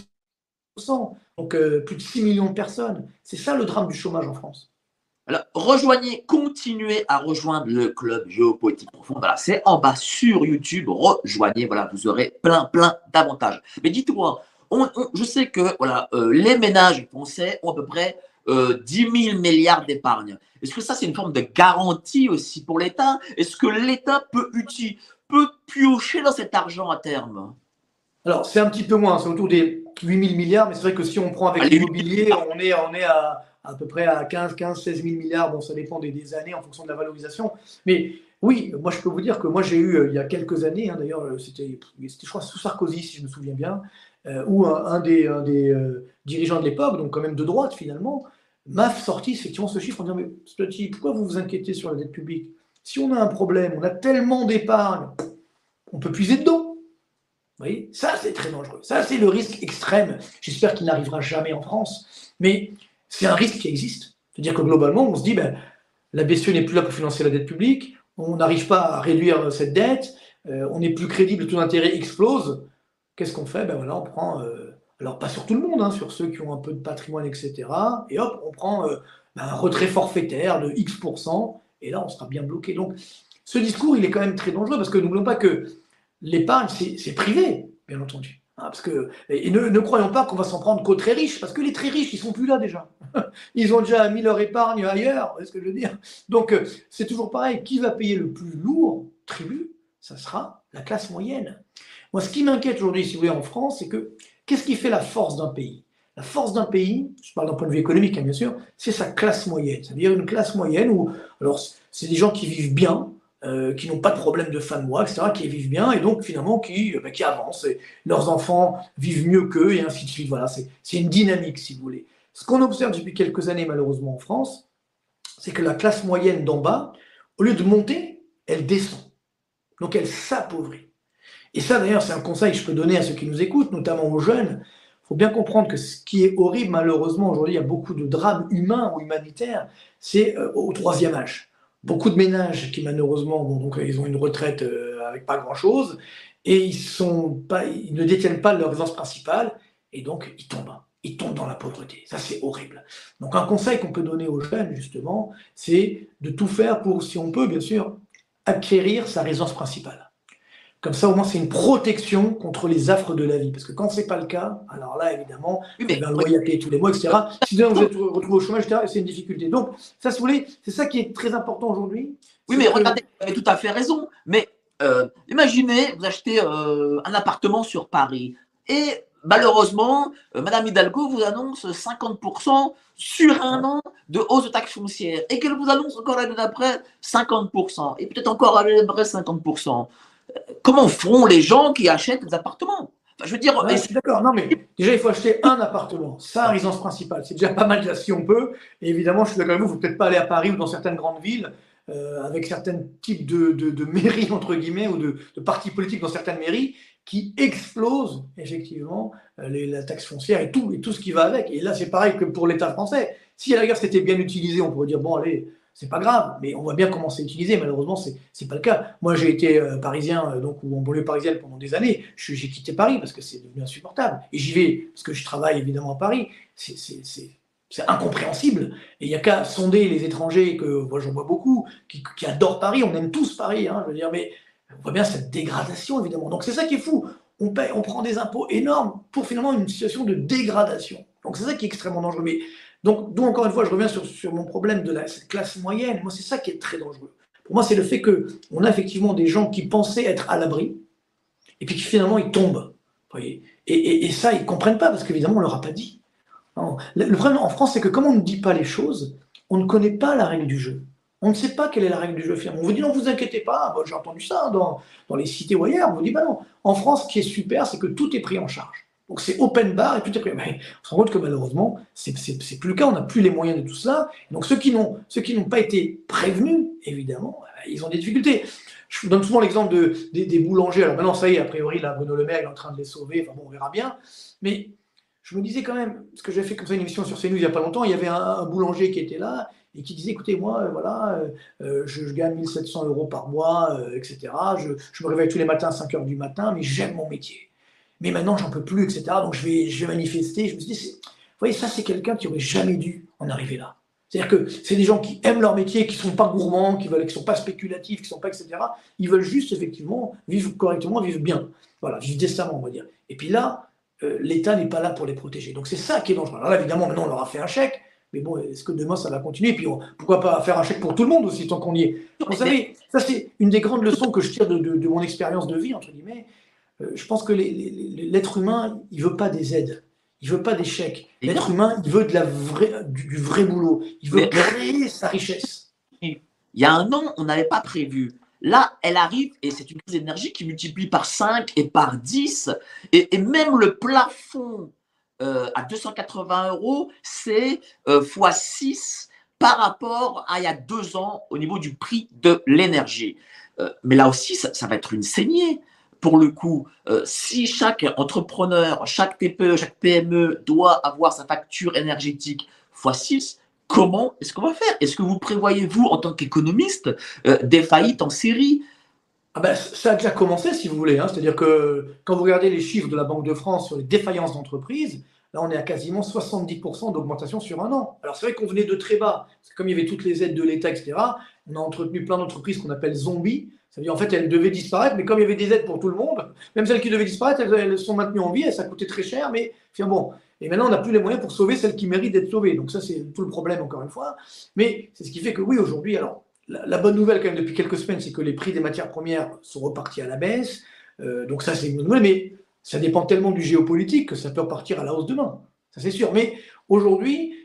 6%, donc euh, plus de 6 millions de personnes. C'est ça le drame du chômage en France. Alors, rejoignez, continuez à rejoindre le club géopolitique profond. Voilà, c'est en bas sur YouTube. Rejoignez, voilà, vous aurez plein, plein d'avantages. Mais dites-moi, je sais que voilà, euh, les ménages français ont à peu près 10 euh, 000 milliards d'épargne. Est-ce que ça, c'est une forme de garantie aussi pour l'État? Est-ce que l'État peut, peut piocher dans cet argent à terme? Alors, c'est un petit peu moins, c'est autour des 8 000 milliards, mais c'est vrai que si on prend avec l'immobilier, on est, on est à, à peu près à 15, 15, 16 000 milliards. Bon, ça dépend des, années en fonction de la valorisation. Mais oui, moi, je peux vous dire que moi, j'ai eu, euh, il y a quelques années, hein, d'ailleurs, euh, c'était, je crois, sous Sarkozy, si je me souviens bien, où un, des, des dirigeants de l'époque, donc quand même de droite finalement, m'a sorti effectivement ce chiffre en disant Mais pourquoi vous vous inquiétez sur la dette publique? Si on a un problème, on a tellement d'épargne, on peut puiser dedans. Vous voyez? Ça, c'est très dangereux. Ça, c'est le risque extrême. J'espère qu'il n'arrivera jamais en France. Mais c'est un risque qui existe. C'est-à-dire que globalement, on se dit ben, la BCE n'est plus là pour financer la dette publique, on n'arrive pas à réduire cette dette, euh, on n'est plus crédible, le taux d'intérêt explose. Qu'est-ce qu'on fait? Ben voilà, On prend. Euh, alors, pas sur tout le monde, hein, sur ceux qui ont un peu de patrimoine, etc. Et hop, on prend euh, ben, un retrait forfaitaire de X%, et là, on sera bien bloqué. Donc, ce discours, il est quand même très dangereux, parce que n'oublions pas que l'épargne, c'est privé, bien entendu. Hein, parce que, et ne, croyons pas qu'on va s'en prendre qu'aux très riches, parce que les très riches, ils sont plus là déjà. Ils ont déjà mis leur épargne ailleurs, est ce que je veux dire? Donc, euh, c'est toujours pareil. Qui va payer le plus lourd tribut? Ça sera la classe moyenne. Moi, ce qui m'inquiète aujourd'hui, si vous voulez, en France, c'est que Qu'est-ce qui fait la force d'un pays? La force d'un pays, je parle d'un point de vue économique, hein, bien sûr, c'est sa classe moyenne. C'est-à-dire une classe moyenne où, alors, c'est des gens qui vivent bien, euh, qui n'ont pas de problème de fin de mois, etc., qui vivent bien et donc finalement qui, euh, bah, qui avancent. Et leurs enfants vivent mieux qu'eux et ainsi de suite. Voilà, c'est une dynamique, si vous voulez. Ce qu'on observe depuis quelques années, malheureusement, en France, c'est que la classe moyenne d'en bas, au lieu de monter, elle descend. Donc elle s'appauvrit. Et ça, d'ailleurs, c'est un conseil que je peux donner à ceux qui nous écoutent, notamment aux jeunes. Il faut bien comprendre que ce qui est horrible, malheureusement, aujourd'hui, il y a beaucoup de drames humains ou humanitaires, c'est euh, au troisième âge. Beaucoup de ménages qui, malheureusement, donc, ils ont une retraite euh, avec pas grand-chose, et ils, sont pas, ils ne détiennent pas leur résidence principale, et donc ils tombent. Ils tombent dans la pauvreté. Ça, c'est horrible. Donc, un conseil qu'on peut donner aux jeunes, justement, c'est de tout faire pour, si on peut, bien sûr, acquérir sa résidence principale. Comme ça, au moins, c'est une protection contre les affres de la vie. Parce que quand ce n'est pas le cas, alors là, évidemment, il y a un loyer à payer tous les mois, etc. Si vous êtes retrouvé au chômage, c'est une difficulté. Donc, ça, si vous voulez, c'est ça qui est très important aujourd'hui. Oui, mais regardez, vous avez tout à fait raison. Mais euh, imaginez, vous achetez euh, un appartement sur Paris et malheureusement, euh, Madame Hidalgo vous annonce 50% sur un an de hausse de taxes foncières et qu'elle vous annonce encore l'année d'après 50% et peut-être encore l'année d'après 50%. Comment feront les gens qui achètent des appartements? Je veux dire. D'accord, non, mais déjà, il faut acheter un appartement. Ça, résidence principale. C'est déjà pas mal déjà si on peut. Et évidemment, je suis d'accord avec vous, il ne faut peut-être pas aller à Paris ou dans certaines grandes villes. Euh, avec certains types de, de, mairies, entre guillemets, ou de, de, partis politiques dans certaines mairies, qui explosent effectivement euh, les, la taxe foncière et tout, et tout ce qui va avec. Et là, c'est pareil que pour l'État français. Si à la guerre c'était bien utilisé, on pourrait dire, bon, allez, c'est pas grave, mais on voit bien comment c'est utilisé. Malheureusement, c'est n'est pas le cas. Moi, j'ai été euh, parisien, donc ou en banlieue parisienne pendant des années. J'ai quitté Paris parce que c'est devenu insupportable. Et j'y vais parce que je travaille évidemment à Paris. C'est c'est incompréhensible. Et il n'y a qu'à sonder les étrangers, que moi j'en vois beaucoup, qui, adorent Paris, on aime tous Paris, hein, je veux dire, mais on voit bien cette dégradation, évidemment. Donc c'est ça qui est fou. On, paie, on prend des impôts énormes pour finalement une situation de dégradation. Donc c'est ça qui est extrêmement dangereux. Mais, donc, d'où encore une fois, je reviens sur, mon problème de la classe moyenne. Moi, c'est ça qui est très dangereux. Pour moi, c'est le fait qu'on a effectivement des gens qui pensaient être à l'abri, et puis qui finalement ils tombent. Et, ça, ils ne comprennent pas, parce qu'évidemment, on ne leur a pas dit. Le problème en France, c'est que comme on ne dit pas les choses, on ne connaît pas la règle du jeu. On ne sait pas quelle est la règle du jeu On vous dit non, vous inquiétez pas, j'ai entendu ça dans, dans, les cités ou ailleurs. On vous dit bah non. En France, ce qui est super, c'est que tout est pris en charge. Donc c'est open bar et tout est on se rend compte que malheureusement, c'est plus le cas. On n'a plus les moyens de tout ça. Donc ceux qui n'ont pas été prévenus, évidemment, ils ont des difficultés. Je vous donne souvent l'exemple de, des, boulangers. Alors maintenant, ça y est, a priori, là, Bruno Le Maire est en train de les sauver. Enfin bon, on verra bien. Mais je me disais quand même, parce que j'ai fait comme ça une émission sur CNews il n'y a pas longtemps, il y avait un, boulanger qui était là et qui disait, écoutez, moi, euh, voilà, euh, euh, je, gagne 1700 euros par mois, etc. Je, me réveille tous les matins à 5 heures du matin, mais j'aime mon métier. Mais maintenant, j'en peux plus, etc. Donc, je vais, je vais manifester. Je me suis dit, vous voyez, ça, c'est quelqu'un qui aurait jamais dû en arriver là. C'est-à-dire que c'est des gens qui aiment leur métier, qui ne sont pas gourmands, qui ne sont pas spéculatifs, qui ne sont pas, etc. Ils veulent juste, effectivement, vivre correctement, vivre bien. Voilà, vivre décemment, on va dire. Et puis là, euh, l'État n'est pas là pour les protéger. Donc c'est ça qui est dangereux. Alors là, évidemment, maintenant, on leur a fait un chèque, mais bon, est-ce que demain, ça va continuer? Et puis, pourquoi pas faire un chèque pour tout le monde aussi, tant qu'on y est? Vous savez, ça, c'est une des grandes leçons que je tire de, mon expérience de vie, entre guillemets. Euh, je pense que l'être humain, il veut pas des aides. Il veut pas des chèques. L'être humain, il veut de la vraie, du, vrai boulot. Il veut créer sa richesse. Il y a un an, on n'avait pas prévu Là, elle arrive et c'est une crise d'énergie qui multiplie par 5 et par 10. Et, même le plafond euh, à 280 euros, c'est euh, x6 par rapport à il y a deux ans au niveau du prix de l'énergie. Euh, mais là aussi, ça, ça, va être une saignée. Pour le coup, si chaque entrepreneur, chaque TPE, chaque PME doit avoir sa facture énergétique x6, comment est-ce qu'on va faire? Est-ce que vous prévoyez, vous, en tant qu'économiste, euh, des faillites en série? Ah ben, Ça a déjà commencé, si vous voulez. Hein. C'est-à-dire que quand vous regardez les chiffres de la Banque de France sur les défaillances d'entreprises, là, on est à quasiment 70% d'augmentation sur un an. Alors, c'est vrai qu'on venait de très bas. comme il y avait toutes les aides de l'État, etc., on a entretenu plein d'entreprises qu'on appelle zombies. Ça veut dire, en fait, elles devaient disparaître, mais comme il y avait des aides pour tout le monde, même celles qui devaient disparaître, elles, sont maintenues en vie, et ça coûtait très cher, mais bon, et maintenant, on n'a plus les moyens pour sauver celles qui méritent d'être sauvées. Donc ça, c'est tout le problème, encore une fois. Mais c'est ce qui fait que oui, aujourd'hui, alors, la, bonne nouvelle, quand même, depuis quelques semaines, c'est que les prix des matières premières sont repartis à la baisse. Euh, donc ça, c'est une bonne nouvelle, mais ça dépend tellement du géopolitique que ça peut repartir à la hausse demain. Ça, c'est sûr. Mais aujourd'hui,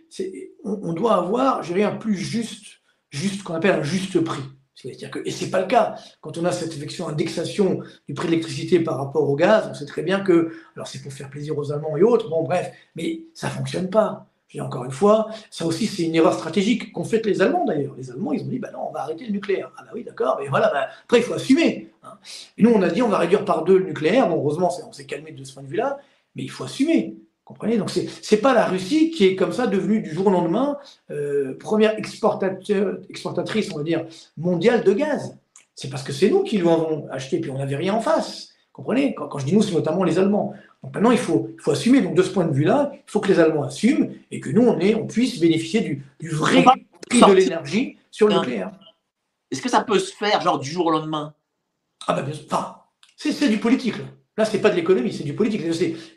on, on, doit avoir, je dirais, un plus juste, juste, qu'on appelle un juste prix. C'est-à-dire que, et ce n'est pas le cas. Quand on a cette indexation du prix de l'électricité par rapport au gaz, on sait très bien que, alors c'est pour faire plaisir aux Allemands et autres, bon bref, mais ça ne fonctionne pas. Et encore une fois, ça aussi c'est une erreur stratégique qu'ont fait les Allemands d'ailleurs. Les Allemands, ils ont dit, bah non, on va arrêter le nucléaire. Ah bah oui, d'accord, mais voilà, bah, après il faut assumer. Hein. Et nous, on a dit, on va réduire par deux le nucléaire. Bon, heureusement, on s'est calmé de ce point de vue-là, mais il faut assumer. Comprenez? Donc, ce n'est pas la Russie qui est comme ça devenue du jour au lendemain euh, première exportatrice, on va dire, mondiale de gaz. C'est parce que c'est nous qui lui avons acheté, puis on n'avait rien en face. Comprenez? Quand, je dis nous, c'est notamment les Allemands. Donc maintenant, il faut, il faut assumer. Donc de ce point de vue-là, il faut que les Allemands assument et que nous, on, est, on puisse bénéficier du, du vrai prix de l'énergie sur le nucléaire. Est-ce que ça peut se faire, genre du jour au lendemain? Ah ben bien sûr. Enfin, c'est du politique. Là, là ce n'est pas de l'économie, c'est du politique.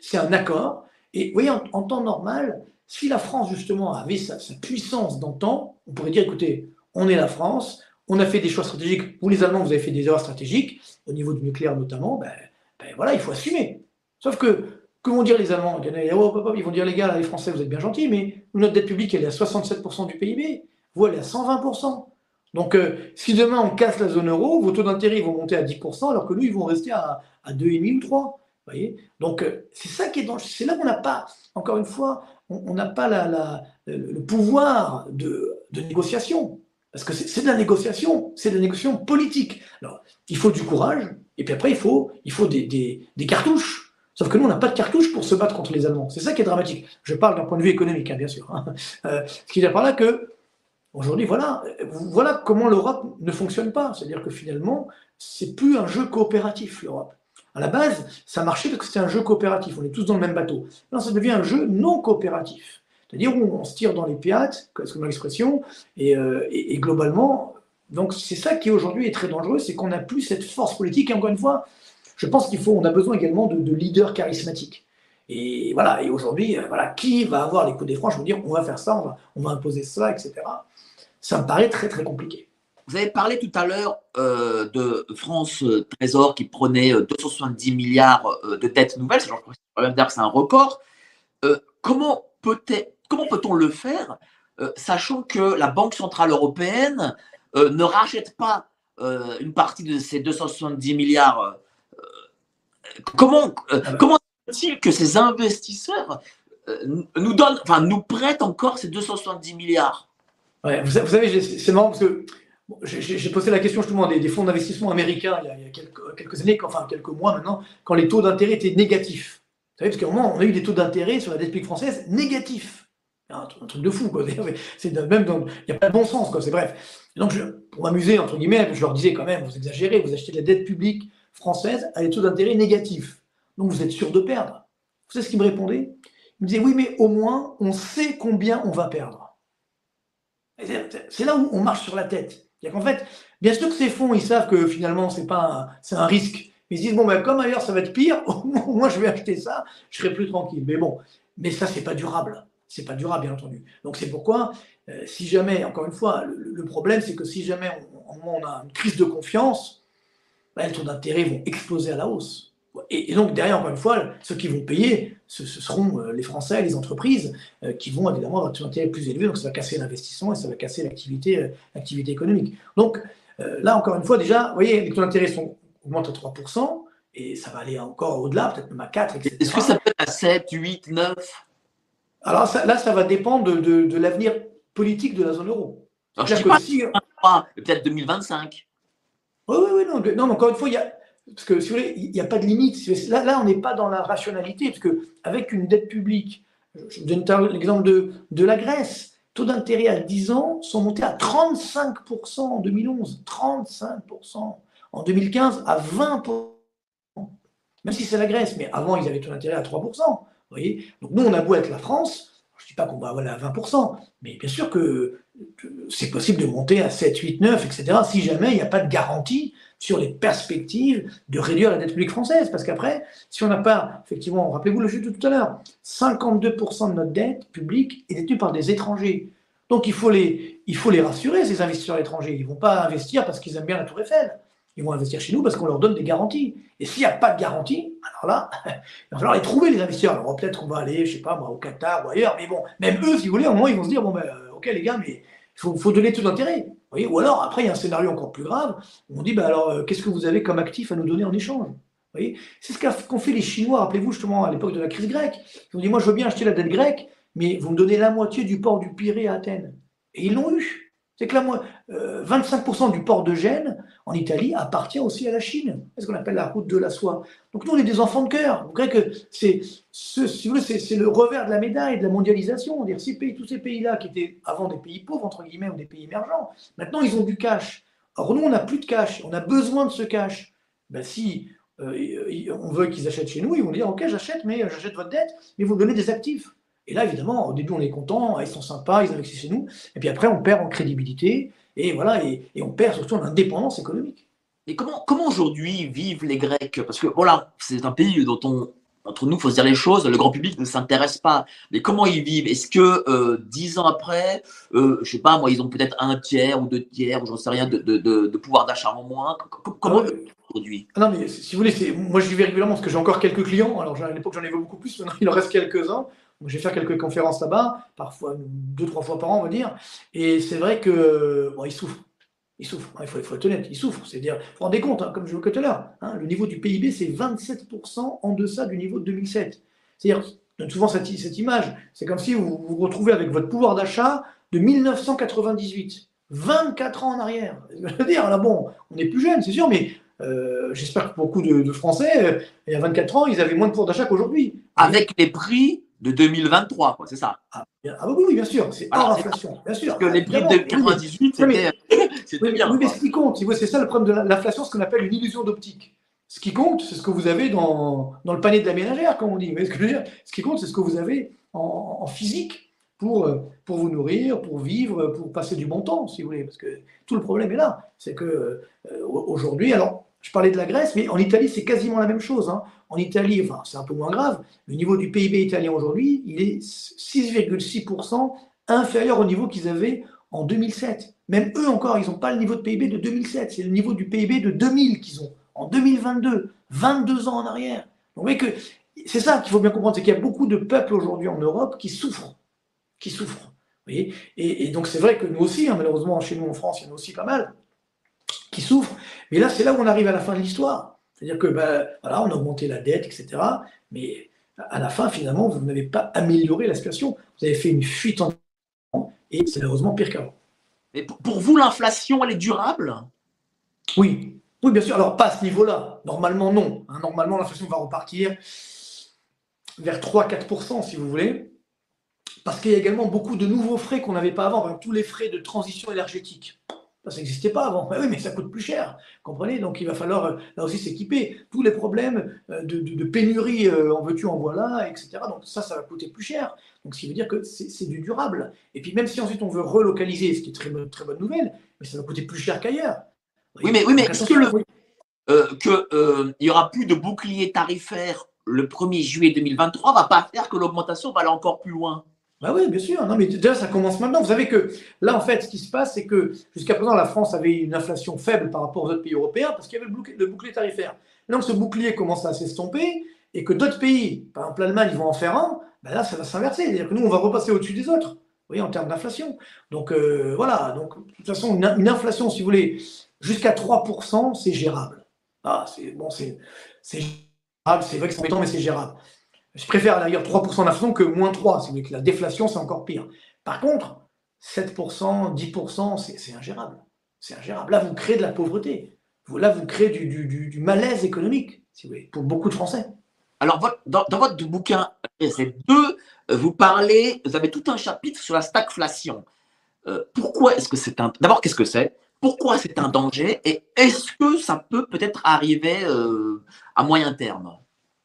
C'est un accord et vous voyez, en, temps normal, si la France, justement, avait sa, puissance d'antan, on pourrait dire, écoutez, on est la France, on a fait des choix stratégiques, vous les Allemands, vous avez fait des erreurs stratégiques, au niveau du nucléaire notamment, ben, ben voilà, il faut assumer. Sauf que que vont dire les Allemands? Oh, Ils vont dire les gars, les Français, vous êtes bien gentils, mais notre dette publique, elle est à 67% du PIB. Vous, elle est à 120%. Donc, euh, si demain on casse la zone euro, vos taux d'intérêt vont monter à 10%, alors que nous, ils vont rester à, à 2,5 ou 3. Donc, euh, c'est ça qui est dangereux. C'est là qu'on n'a pas, encore une fois, on n'a pas le pouvoir de, négociation. Parce que c'est de la négociation, c'est de la négociation politique. Il faut du courage, et puis après, il faut, il faut des cartouches. Sauf que nous, on n'a pas de cartouches pour se battre contre les Allemands. C'est ça qui est dramatique. Je parle d'un point de vue économique, hein, bien sûr. Hein. Euh, ce qui veut dire par là que, aujourd'hui, voilà, voilà comment l'Europe ne fonctionne pas. C'est-à-dire que finalement, c'est plus un jeu coopératif, l'Europe. À la base, ça marchait parce que c'était un jeu coopératif. On est tous dans le même bateau. Non, ça devient un jeu non coopératif. C'est-à-dire où on se tire dans les piates, comme l'expression, euh, et, globalement, donc c'est ça qui aujourd'hui est très dangereux, c'est qu'on n'a plus cette force politique. Et encore une fois, je pense qu'il faut, on a besoin également de, leaders charismatiques. Et voilà, et aujourd'hui, euh, voilà, qui va avoir les coups des francs, je veux dire, on va faire ça, on va, on va imposer ça, etc. Ça me paraît très très compliqué. Vous avez parlé tout à l'heure euh, de France Trésor qui prenait 270 milliards de dettes nouvelles. Je que même dire que c'est un record. comment peut-on le faire, euh, sachant que la Banque Centrale Européenne euh, ne rachète pas euh, une partie de ces 270 milliards Comment, ah bah. comment est-il que ces investisseurs nous donnent, enfin, nous prêtent encore ces 270 milliards? Vous, savez, c'est marrant parce que j'ai posé la question justement des, fonds d'investissement américains il y a, quelques, années, enfin quelques mois maintenant, quand les taux d'intérêt étaient négatifs. Vous savez, parce qu'à un moment, on a eu des taux d'intérêt sur la dette publique française négatifs. Un, truc de fou, quoi. C'est même il n'y a pas de bon sens, quoi. C'est bref. donc, pour m'amuser, entre guillemets, je leur disais quand même, vous exagérez, vous achetez de la dette publique française à des taux d'intérêt négatifs. Donc, vous êtes sûr de perdre. Vous savez ce qu'ils me répondaient? Ils me disaient, oui, mais au moins, on sait combien on va perdre. C'est là où on marche sur la tête. Cest qu'en fait, bien sûr que ces fonds, ils savent que finalement, c'est pas c'est un risque. Ils se disent, bon, ben, comme ailleurs, ça va être pire, au moins, je vais acheter ça, je serai plus tranquille. Mais bon, mais ça, c'est pas durable c'est pas durable, bien entendu. Donc c'est pourquoi, euh, si jamais, encore une fois, le, problème, c'est que si jamais on, a une crise de confiance, bah, les taux d'intérêt vont exploser à la hausse. Et, donc derrière, encore une fois, ceux qui vont payer, ce, seront euh, les Français, les entreprises, euh, qui vont évidemment avoir des taux d'intérêt plus élevés, donc ça va casser l'investissement et ça va casser l'activité l'activité économique. Donc là, encore une fois, déjà, vous voyez, les taux d'intérêt augmentent à 3%, et ça va aller encore au-delà, peut-être même à 4, etc. Est-ce que ça peut être à 7, 8, 9 alors là, ça va dépendre de, l'avenir politique de la zone euro. Alors, je pas, peut-être 2025. Oui, oui, oui, non, non, encore une fois, il y a, parce que si vous voulez, il n'y a pas de limite. Là, on n'est pas dans la rationalité, parce qu'avec une dette publique, je vous donne l'exemple de, de la Grèce, taux d'intérêt à 10 ans sont montés à 35% en 2011, 35%. En 2015, à 20%. Même si c'est la Grèce, mais avant, ils avaient taux d'intérêt à 3% voyez Donc nous, on a beau être la France, je ne dis pas qu'on va aller à 20%, mais bien sûr que c'est possible de monter à 7, 8, 9, etc., si jamais il n'y a pas de garantie sur les perspectives de réduire la dette publique française. Parce qu'après, si on n'a pas, effectivement, rappelez-vous le jeu de tout à l'heure, 52% de notre dette publique est détenue par des étrangers. Donc il faut les, il faut les rassurer, ces investisseurs étrangers. Ils ne vont pas investir parce qu'ils aiment bien la Tour Eiffel. Ils vont investir chez nous parce qu'on leur donne des garanties. Et s'il n'y a pas de garantie, alors là, il va falloir les trouver, les investisseurs. Alors peut-être qu'on va aller, je sais pas, au Qatar ou ailleurs, mais bon, même eux, si vous voulez, au moins, ils vont se dire, bon, ben, euh, ok, les gars, mais il faut, donner tout l'intérêt. Ou alors, après, il y a un scénario encore plus grave, où on dit, ben alors, euh, qu'est-ce que vous avez comme actif à nous donner en échange? C'est ce qu'ont fait les Chinois, rappelez-vous justement à l'époque de la crise grecque. Ils ont dit, moi je veux bien acheter la dette grecque, mais vous me donnez la moitié du port du Pirée à Athènes. Et ils l'ont eu. C'est que là, 25% euh, du port de Gênes, en Italie, appartient aussi à la Chine. C'est ce qu'on appelle la route de la soie. Donc nous, on est des enfants de cœur. Vous croyez que c'est, ce, c'est, le revers de la médaille de la mondialisation. Dire, ces pays, tous ces pays-là, qui étaient avant des pays pauvres, entre guillemets, ou des pays émergents, maintenant, ils ont du cash. Alors nous, on n'a plus de cash. On a besoin de ce cash. Ben, si euh, on veut qu'ils achètent chez nous, ils vont dire, OK, j'achète, mais j'achète votre dette, mais vous me donnez des actifs. Et là, évidemment, au début, on est content, ils sont sympas, ils investissent chez nous. Et puis après, on perd en crédibilité et voilà, et, on perd surtout en indépendance économique. Et comment, comment aujourd'hui vivent les Grecs? Parce que voilà, c'est un pays dont on entre nous, il faut se dire les choses, le grand public ne s'intéresse pas. Mais comment ils vivent? Est-ce que euh, dix ans après, euh, je sais pas, moi, ils ont peut-être un tiers ou deux tiers, ou j'en sais rien, de, de, de, pouvoir d'achat en moins? Comment ah aujourd'hui? ah Non, mais si vous voulez, moi je vis régulièrement parce que j'ai encore quelques clients. Alors à l'époque, j'en avais beaucoup plus, maintenant il en reste quelques-uns. Je vais faire quelques conférences là-bas, parfois deux, trois fois par an, on va dire. Et c'est vrai que bon, ils souffrent il souffre. Il faut, être honnête, il souffre. C'est-à-dire, vous vous rendez compte, hein, comme je vous le tout à l'heure, hein, le niveau du PIB, c'est 27% en deçà du niveau de 2007. C'est-à-dire, souvent cette, cette image, c'est comme si vous vous retrouvez avec votre pouvoir d'achat de 1998. 24 ans en arrière. Je veux dire, là, bon, on est plus jeune, c'est sûr, mais euh, j'espère que beaucoup de, Français, euh, il y a 24 ans, ils avaient moins de pouvoir d'achat qu'aujourd'hui. Avec les prix de 2023, c'est ça ah, ah, oui, bien sûr, c'est hors inflation, bien sûr. Parce que les prix de 98, c'était bien. Oui, mais ce qui compte, c'est ça le problème de l'inflation, ce qu'on appelle une illusion d'optique. Ce qui compte, c'est ce que vous avez dans, dans, le panier de la ménagère, comme on dit. ce, que je veux dire? Ce qui compte, c'est ce que vous avez en, physique pour, euh, pour vous nourrir, pour vivre, pour passer du bon temps, si vous voulez. Parce que tout le problème est là. C'est que euh, aujourd'hui, alors, je parlais de la Grèce, mais en Italie, c'est quasiment la même chose. Hein. En Italie, enfin, c'est un peu moins grave. Le niveau du PIB italien aujourd'hui, il est 6,6% inférieur au niveau qu'ils avaient en 2007. Même eux encore, ils n'ont pas le niveau de PIB de 2007. C'est le niveau du PIB de 2000 qu'ils ont en 2022, 22 ans en arrière. Donc, vous voyez que c'est ça qu'il faut bien comprendre, c'est qu'il y a beaucoup de peuples aujourd'hui en Europe qui souffrent, qui souffrent. et, et, donc c'est vrai que nous aussi, hein, malheureusement chez nous en France, il y en a aussi pas mal qui souffrent. Mais là, c'est là où on arrive à la fin de l'histoire. C'est-à-dire que, ben, voilà, on a augmenté la dette, etc. Mais à la fin, finalement, vous n'avez pas amélioré la situation. Vous avez fait une fuite en et c'est malheureusement pire qu'avant. Mais pour vous, l'inflation, elle est durable? Oui. Oui, bien sûr. Alors, pas à ce niveau-là. Normalement, non. Hein, normalement, l'inflation va repartir vers 3-4%, si vous voulez. Parce qu'il y a également beaucoup de nouveaux frais qu'on n'avait pas avant. tous les frais de transition énergétique. Ça n'existait pas avant. oui, mais ça coûte plus cher. Comprenez? Donc il va falloir euh, là aussi s'équiper. Tous les problèmes euh, de, pénurie euh, en veux-tu, en voilà, etc. Donc ça, ça va coûter plus cher. Donc ce qui veut dire que c'est du durable. Et puis même si ensuite on veut relocaliser, ce qui est très, très bonne nouvelle, mais ça va coûter plus cher qu'ailleurs. Oui, mais, oui, mais est-ce que le, que il y aura plus de bouclier tarifaire le 1er juillet 2023 va pas faire que l'augmentation va aller encore plus loin bah oui, bien sûr. Non, mais déjà, ça commence maintenant. Vous savez que là, en fait, ce qui se passe, c'est que jusqu'à présent, la France avait une inflation faible par rapport aux autres pays européens parce qu'il y avait le bouclier, tarifaire. Maintenant ce bouclier commence à s'estomper et que d'autres pays, par exemple l'Allemagne, ils vont en faire un, ben là, ça va s'inverser. C'est-à-dire que nous, on va repasser au-dessus des autres, vous voyez, en termes d'inflation. Donc, euh, voilà. Donc, de toute façon, une, inflation, si vous voulez, jusqu'à 3%, c'est gérable. Ah, c'est bon, c'est gérable. C'est vrai que c'est embêtant, mais c'est gérable. Je préfère d'ailleurs 3% d'inflation que moins 3. C'est que la déflation, c'est encore pire. Par contre, 7%, 10%, c'est ingérable. C'est ingérable. Là, vous créez de la pauvreté. Là, vous créez du, malaise économique, si vous voulez, pour beaucoup de Français. Alors, dans, votre bouquin, c'est deux, vous parlez, vous avez tout un chapitre sur la stagflation. Euh, pourquoi est-ce que c'est un. D'abord, qu'est-ce que c'est? Pourquoi c'est un danger? Et est-ce que ça peut peut-être arriver euh, à moyen terme?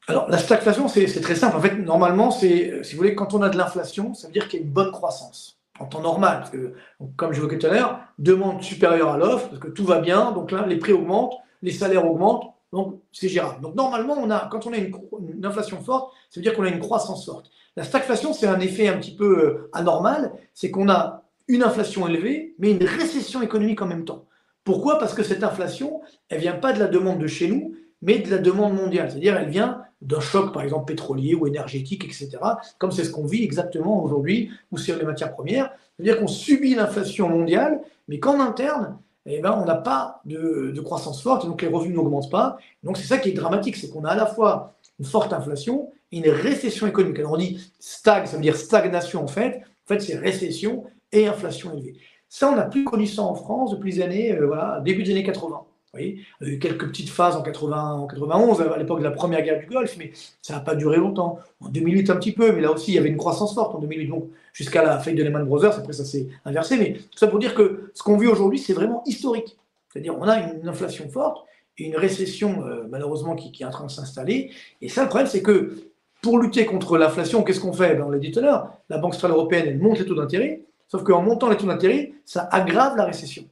Alors, la stagflation, c'est très simple. En fait, normalement, c'est, si vous voulez, quand on a de l'inflation, ça veut dire qu'il y a une bonne croissance en temps normal. Parce que, comme j'évoquais tout à l'heure, demande supérieure à l'offre, parce que tout va bien, donc là, les prix augmentent, les salaires augmentent, donc c'est gérable. Donc, normalement, on a, quand on a une, inflation forte, ça veut dire qu'on a une croissance forte. La stagflation, c'est un effet un petit peu euh, anormal, c'est qu'on a une inflation élevée, mais une récession économique en même temps. Pourquoi? Parce que cette inflation, elle vient pas de la demande de chez nous, mais de la demande mondiale. C'est-à-dire, elle vient d'un choc, par exemple, pétrolier ou énergétique, etc., comme c'est ce qu'on vit exactement aujourd'hui, ou sur les matières premières. C'est-à-dire qu'on subit l'inflation mondiale, mais qu'en interne, eh ben, on n'a pas de, croissance forte, donc les revenus n'augmentent pas. Donc c'est ça qui est dramatique, c'est qu'on a à la fois une forte inflation et une récession économique. Alors on dit stag, ça veut dire stagnation en fait. En fait, c'est récession et inflation élevée. Ça, on n'a plus connu ça en France depuis les années, euh, voilà, début des années 80. Il y a eu quelques petites phases en, 80, en 91, à l'époque de la première guerre du Golfe, mais ça n'a pas duré longtemps. En 2008, un petit peu, mais là aussi, il y avait une croissance forte en 2008, donc jusqu'à la faillite de Lehman Brothers. Après, ça s'est inversé. Mais tout ça pour dire que ce qu'on vit aujourd'hui, c'est vraiment historique. C'est-à-dire, on a une inflation forte et une récession, euh, malheureusement, qui, est en train de s'installer. Et ça, le problème, c'est que pour lutter contre l'inflation, qu'est-ce qu'on fait? Ben, On l'a dit tout à l'heure, la Banque centrale européenne, elle monte les taux d'intérêt, sauf qu'en montant les taux d'intérêt, ça aggrave la récession.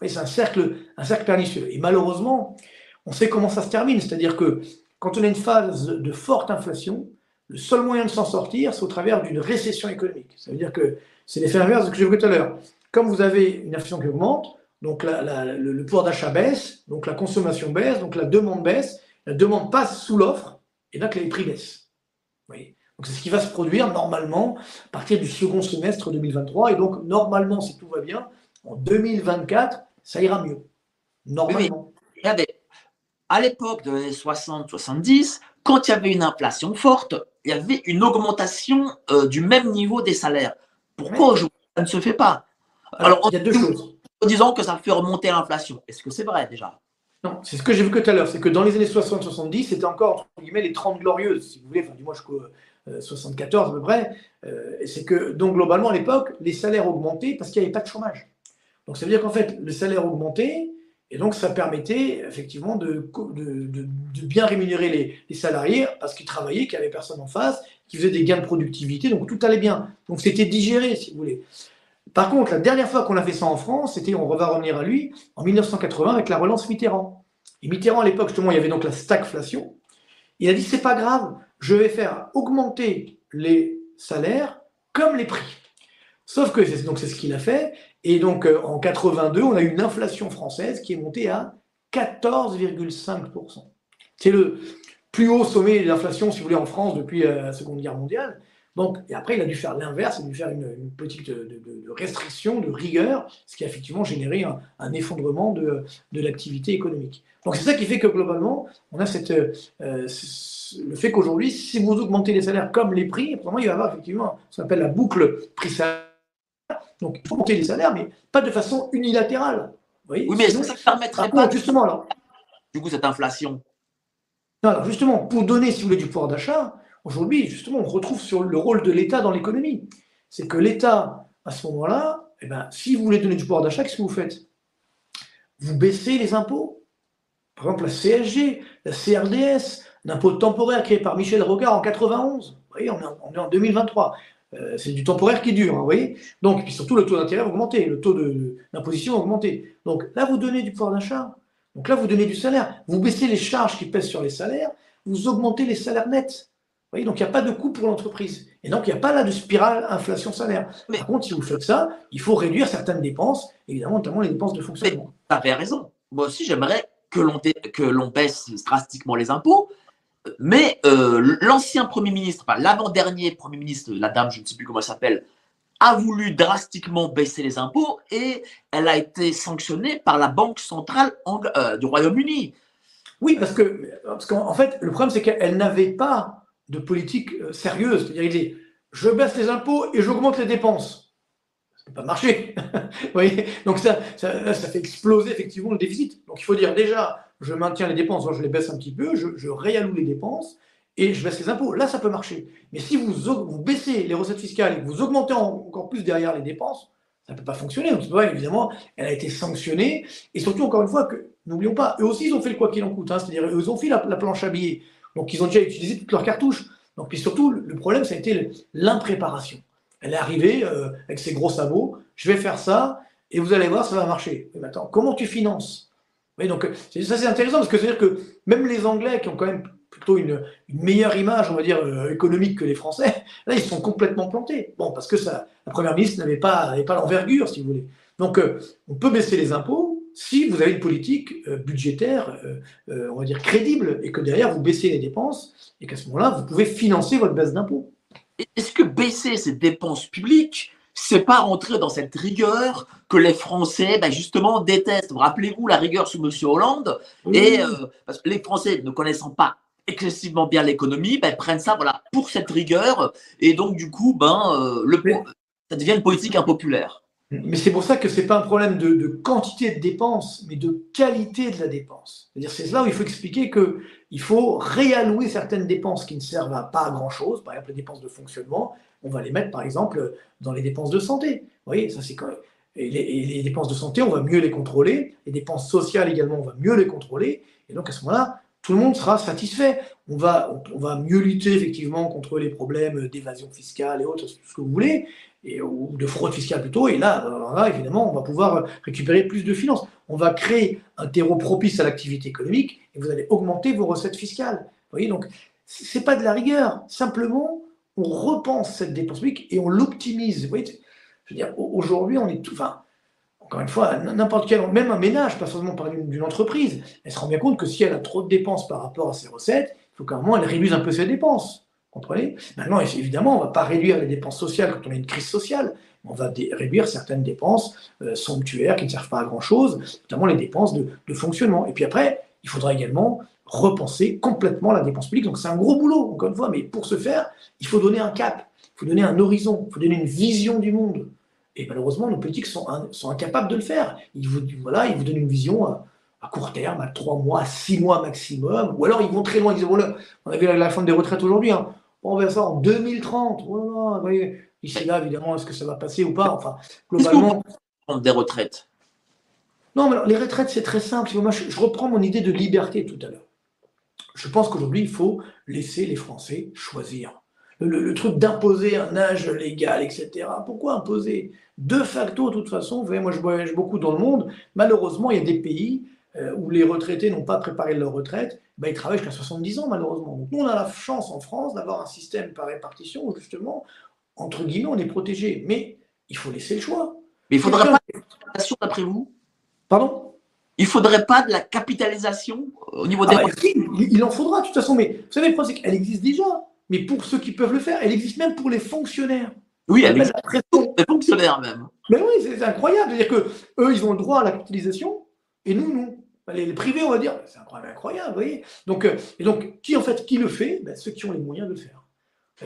C'est un cercle, un cercle pernicieux. Et malheureusement, on sait comment ça se termine. C'est-à-dire que quand on a une phase de forte inflation, le seul moyen de s'en sortir, c'est au travers d'une récession économique. Ça veut dire que c'est l'effet inverse de ce que j'ai vu tout à l'heure. Comme vous avez une inflation qui augmente, donc le, pouvoir d'achat baisse, donc la consommation baisse, donc la demande baisse, la demande passe sous l'offre, et donc les prix baissent. Donc c'est ce qui va se produire normalement à partir du second semestre 2023, et donc normalement, si tout va bien, en 2024, ça ira mieux. Normalement. regardez, à l'époque de 60-70, quand il y avait une inflation forte, il y avait une augmentation euh, du même niveau des salaires. Pourquoi aujourd'hui ça ne se fait pas? Alors, il y a deux choses. En disant que ça fait remonter l'inflation. Est-ce que c'est vrai déjà? Non, c'est ce que j'ai vu que tout à l'heure. C'est que dans les années 60-70, c'était encore, entre guillemets, les 30 glorieuses, si vous voulez, enfin, du moins jusqu'au 74 à peu près. Euh, c'est que, donc, globalement, à l'époque, les salaires augmentaient parce qu'il n'y avait pas de chômage. Donc, ça veut dire qu'en fait, le salaire augmentait, et donc, ça permettait effectivement de, bien rémunérer les, salariés parce qu'ils travaillaient, qu'il n'y avait personne en face, qu'ils faisaient des gains de productivité, donc tout allait bien. Donc, c'était digéré, si vous voulez. Par contre, la dernière fois qu'on a fait ça en France, c'était, on va revenir à lui, en 1980 avec la relance Mitterrand. Et Mitterrand, à l'époque, justement, il y avait donc la stagflation. Il a dit c'est pas grave, je vais faire augmenter les salaires comme les prix. Sauf que c'est, ce qu'il a fait. Et donc, euh, en 82, on a eu une inflation française qui est montée à 14,5%. C'est le plus haut sommet de l'inflation, si vous voulez, en France depuis euh, la Seconde Guerre mondiale. Donc, et après, il a dû faire l'inverse, il a dû faire une, petite de, restriction, de rigueur, ce qui a effectivement généré un, effondrement de, l'activité économique. Donc, c'est ça qui fait que globalement, on a cette, euh, le fait qu'aujourd'hui, si vous augmentez les salaires comme les prix, il va y avoir effectivement ce qu'on appelle la boucle prix-salaire donc, il faut monter les salaires, mais pas de façon unilatérale. oui, mais est-ce que ça ne permettrait pas justement alors Du coup, cette inflation. Non, alors justement, pour donner, si vous voulez, du pouvoir d'achat, aujourd'hui, justement, on retrouve sur le rôle de l'État dans l'économie. C'est que l'État, à ce moment-là, eh ben, si vous voulez donner du pouvoir d'achat, qu'est-ce que vous faites? Vous baissez les impôts. Par exemple, la CSG, la CRDS, l'impôt temporaire créé par Michel Rocard en 91. Vous voyez, on est en 2023. Euh, c'est du temporaire qui dure, hein, vous voyez Donc, puis surtout, le taux d'intérêt va augmenter, le taux d'imposition va augmenter. Donc là, vous donnez du pouvoir d'achat. Donc là, vous donnez du salaire. Vous baissez les charges qui pèsent sur les salaires, vous augmentez les salaires nets. Vous voyez Donc il n'y a pas de coût pour l'entreprise. Et donc, il n'y a pas là de spirale inflation-salaire. Par contre, si vous faites ça, il faut réduire certaines dépenses, évidemment, notamment les dépenses de fonctionnement. Vous avez raison. Moi aussi, j'aimerais que l'on baisse drastiquement les impôts, mais euh, l'ancien Premier ministre, enfin, l'avant-dernier Premier ministre, la dame, je ne sais plus comment elle s'appelle, a voulu drastiquement baisser les impôts et elle a été sanctionnée par la Banque centrale euh, du Royaume-Uni. Oui, parce que parce qu'en fait, le problème, c'est qu'elle n'avait pas de politique euh, sérieuse. C'est-à-dire, il dit je baisse les impôts et j'augmente les dépenses. Ça peut pas marcher. Vous Donc, ça, ça fait exploser effectivement le déficit. Donc, il faut dire déjà, je maintiens les dépenses, je les baisse un petit peu, je, réalloue les dépenses et je baisse les impôts. Là, ça peut marcher. Mais si vous, vous baissez les recettes fiscales et que vous augmentez encore plus derrière les dépenses, ça ne peut pas fonctionner. Donc, évidemment, elle a été sanctionnée. Et surtout, encore une fois, que n'oublions pas, eux aussi, ils ont fait le quoi qu'il en coûte. Hein. C'est-à-dire, eux ont fait la, planche à billets. Donc, ils ont déjà utilisé toutes leurs cartouches. Donc, puis surtout, le problème, ça a été l'impréparation. Elle est arrivée euh, avec ses gros sabots. Je vais faire ça et vous allez voir, ça va marcher. Mais maintenant, comment tu finances donc ça c'est intéressant parce que c'est-à-dire que même les Anglais qui ont quand même plutôt une, meilleure image, on va dire, euh, économique que les Français, là ils sont complètement plantés. Bon, parce que ça, la Première ministre n'avait pas, pas l'envergure, si vous voulez. Donc euh, on peut baisser les impôts si vous avez une politique euh, budgétaire, on va dire, crédible, et que derrière vous baissez les dépenses, et qu'à ce moment-là, vous pouvez financer votre baisse d'impôts. Est-ce que baisser ces dépenses publiques, c'est pas rentrer dans cette rigueur que les Français, ben justement, détestent. Rappelez-vous la rigueur sous M. Hollande, et euh, parce que les Français, ne connaissant pas excessivement bien l'économie, ben, prennent ça voilà, pour cette rigueur, et donc du coup, ben, euh, le, ça devient une politique impopulaire. Mais c'est pour ça que ce n'est pas un problème de, quantité de dépenses, mais de qualité de la dépense. C'est-à-dire c'est là où il faut expliquer qu'il faut réallouer certaines dépenses qui ne servent à pas à grand-chose, par exemple les dépenses de fonctionnement, on va les mettre par exemple dans les dépenses de santé. Vous voyez, ça c'est quand et les, dépenses de santé, on va mieux les contrôler. Les dépenses sociales également, on va mieux les contrôler. Et donc à ce moment-là, tout le monde sera satisfait. On va, on va mieux lutter effectivement contre les problèmes d'évasion fiscale et autres, ce que vous voulez, ou de fraude fiscale plutôt. Et là, là, évidemment, on va pouvoir récupérer plus de finances. On va créer un terreau propice à l'activité économique et vous allez augmenter vos recettes fiscales. voyez, donc, c'est pas de la rigueur. Simplement, on repense cette dépense publique et on l'optimise. Vous je veux dire, aujourd'hui, on est tout. Enfin, encore une fois, n'importe quel, même un ménage, pas forcément par d'une entreprise, elle se rend bien compte que si elle a trop de dépenses par rapport à ses recettes, il faut qu'à un moment, elle réduise un peu ses dépenses. Comprenez? Maintenant, évidemment, on ne va pas réduire les dépenses sociales quand on a une crise sociale. On va réduire certaines dépenses euh, somptuaires qui ne servent pas à grand-chose, notamment les dépenses de, fonctionnement. Et puis après, il faudra également repenser complètement la dépense publique. Donc c'est un gros boulot, encore une fois, mais pour ce faire, il faut donner un cap, il faut donner un horizon, il faut donner une vision du monde. Et malheureusement, nos politiques sont, sont incapables de le faire. Ils vous, voilà, ils vous donnent une vision à, court terme, à trois mois, à six mois maximum, ou alors ils vont très loin. Ils disent, voilà, on a vu la fin des retraites aujourd'hui, hein. on verra ça en 2030. Voilà, vous voyez, ici là, évidemment, est-ce que ça va passer ou pas? Enfin, globalement. Des retraites? Non, mais les retraites, c'est très simple. Moi, je reprends mon idée de liberté tout à l'heure. Je pense qu'aujourd'hui, il faut laisser les Français choisir le, truc d'imposer un âge légal, etc. Pourquoi imposer De facto, de toute façon, vous voyez, moi je voyage beaucoup dans le monde, malheureusement, il y a des pays euh, où les retraités n'ont pas préparé leur retraite, ben, ils travaillent jusqu'à 70 ans, malheureusement. Donc nous, on a la chance en France d'avoir un système par répartition où, justement, entre guillemets, on est protégé. Mais il faut laisser le choix. Mais il ne faudrait pas d'après vous? Pardon? Il ne faudrait pas de la capitalisation au niveau des ah il, il, en faudra, de toute façon. Mais vous savez, le problème, c'est qu'elle existe déjà mais pour ceux qui peuvent le faire. Elle existe même pour les fonctionnaires. Oui, elle existe pour les fonctionnaires même. Mais oui, c'est incroyable. C'est-à-dire qu'eux, ils ont le droit à la capitalisation et nous, non. Les, privés, on va dire, c'est incroyable, vous voyez. Donc, euh, et donc, qui en fait, qui le fait? Ben, Ceux qui ont les moyens de le faire.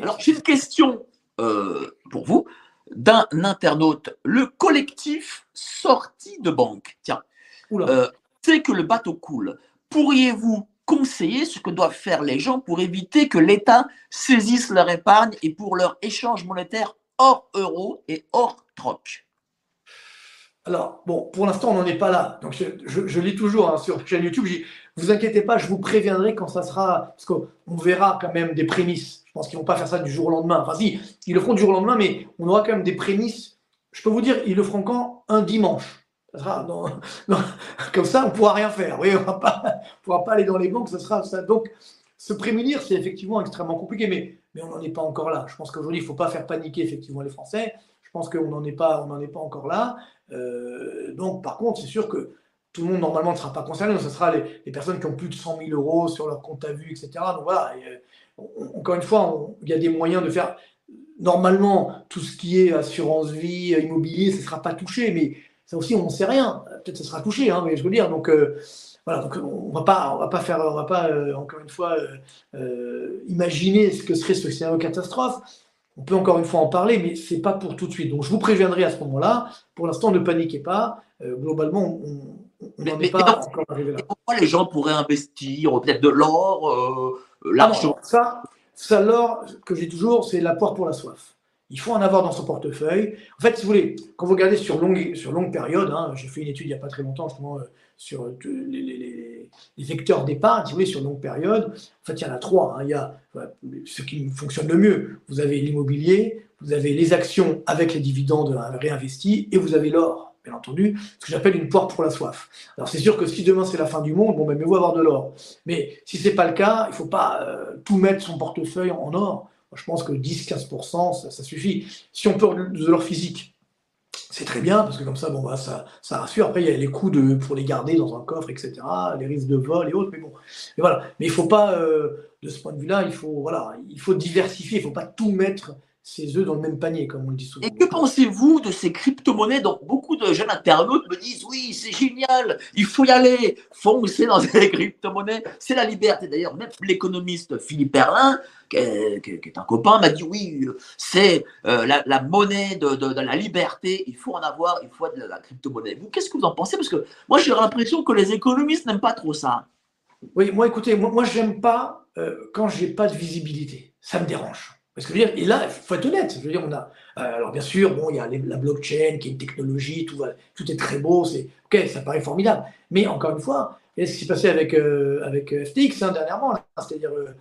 Alors, j'ai une question euh, pour vous d'un internaute. Le collectif sorti de banque, tiens, euh, c'est que le bateau coule. Pourriez-vous conseiller ce que doivent faire les gens pour éviter que l'État saisisse leur épargne et pour leur échange monétaire hors euro et hors troc? Alors, bon, pour l'instant, on n'en est pas là. Donc, je, lis toujours hein, sur chaîne YouTube. Je vous inquiétez pas, je vous préviendrai quand ça sera. Parce qu'on verra quand même des prémices. Je pense qu'ils ne vont pas faire ça du jour au lendemain. Enfin, si, ils le feront du jour au lendemain, mais on aura quand même des prémices. Je peux vous dire, ils le feront quand? Un dimanche comme ça, on ne pourra rien faire. Oui, on ne pourra pas aller dans les banques. Ça sera ça. Donc, se prémunir, c'est effectivement extrêmement compliqué, mais, on n'en est pas encore là. Je pense qu'aujourd'hui, il ne faut pas faire paniquer effectivement les Français. Je pense qu'on n'en est, pas, on est pas encore là. Euh, donc, par contre, c'est sûr que tout le monde, normalement, ne sera pas concerné. ce sera les, personnes qui ont plus de 100 000 euros sur leur compte à vue, etc. Donc, voilà. Euh, encore une fois, il y a des moyens de faire. Normalement, tout ce qui est assurance vie, immobilier, ce ne sera pas touché, mais ça aussi, on ne sait rien. Peut-être que ça sera touché, hein, mais je veux dire, donc euh, voilà, donc on va pas, on va pas faire, on va pas euh, encore une fois euh, imaginer ce que serait ce scénario catastrophe. On peut encore une fois en parler, mais c'est pas pour tout de suite. Donc je vous préviendrai à ce moment-là. Pour l'instant, ne paniquez pas. globalement, on n'en est pas encore arrivé là. Pourquoi les gens pourraient investir peut-être de l'or, l'argent? Ça, ça l'or que j'ai toujours, c'est la poire pour la soif. Il faut en avoir dans son portefeuille. En fait, si vous voulez, quand vous regardez sur longue, sur longue période, hein, j'ai fait une étude il n'y a pas très longtemps justement euh, sur euh, les, vecteurs d'épargne, si vous voulez, sur longue période, en fait, il y en a trois. Hein. Il y a ce qui fonctionne le mieux. Vous avez l'immobilier, vous avez les actions avec les dividendes réinvestis et vous avez l'or, bien entendu, ce que j'appelle une poire pour la soif. Alors c'est sûr que si demain c'est la fin du monde, bon, ben, mieux vaut avoir de l'or. Mais si ce n'est pas le cas, il faut pas euh, tout mettre son portefeuille en or je pense que 10-15%, ça, suffit. Si on peut de leur physique, c'est très bien, parce que comme ça, bon, bah, ça, ça rassure. Après, il y a les coûts de, pour les garder dans un coffre, etc., les risques de vol et autres, mais bon. Mais voilà. Mais il ne faut pas, euh, de ce point de vue-là, il faut, il faut diversifier, il ne faut pas tout mettre ses œufs dans le même panier, comme on le dit souvent. Et que pensez-vous de ces crypto-monnaies Donc, beaucoup de jeunes internautes me disent oui, c'est génial, il faut y aller, foncer dans les crypto-monnaies, c'est la liberté. D'ailleurs, même l'économiste Philippe Perlin, qui est, un copain, m'a dit oui, c'est euh, la, monnaie de, la liberté, il faut en avoir, il faut de la, crypto-monnaie. Vous, qu'est-ce que vous en pensez? Parce que moi, j'ai l'impression que les économistes n'aiment pas trop ça. Oui, moi, écoutez, moi, moi j'aime pas euh, quand j'ai pas de visibilité. Ça me dérange. Parce que je veux dire, et là, il faut être honnête. Je veux dire, on a, euh, alors bien sûr, bon, il y a la blockchain qui est une technologie, tout, va, tout est très beau, c'est ok, ça paraît formidable. Mais encore une fois, ce qui s'est passé avec, euh, avec FTX hein, dernièrement, c'est-à-dire euh,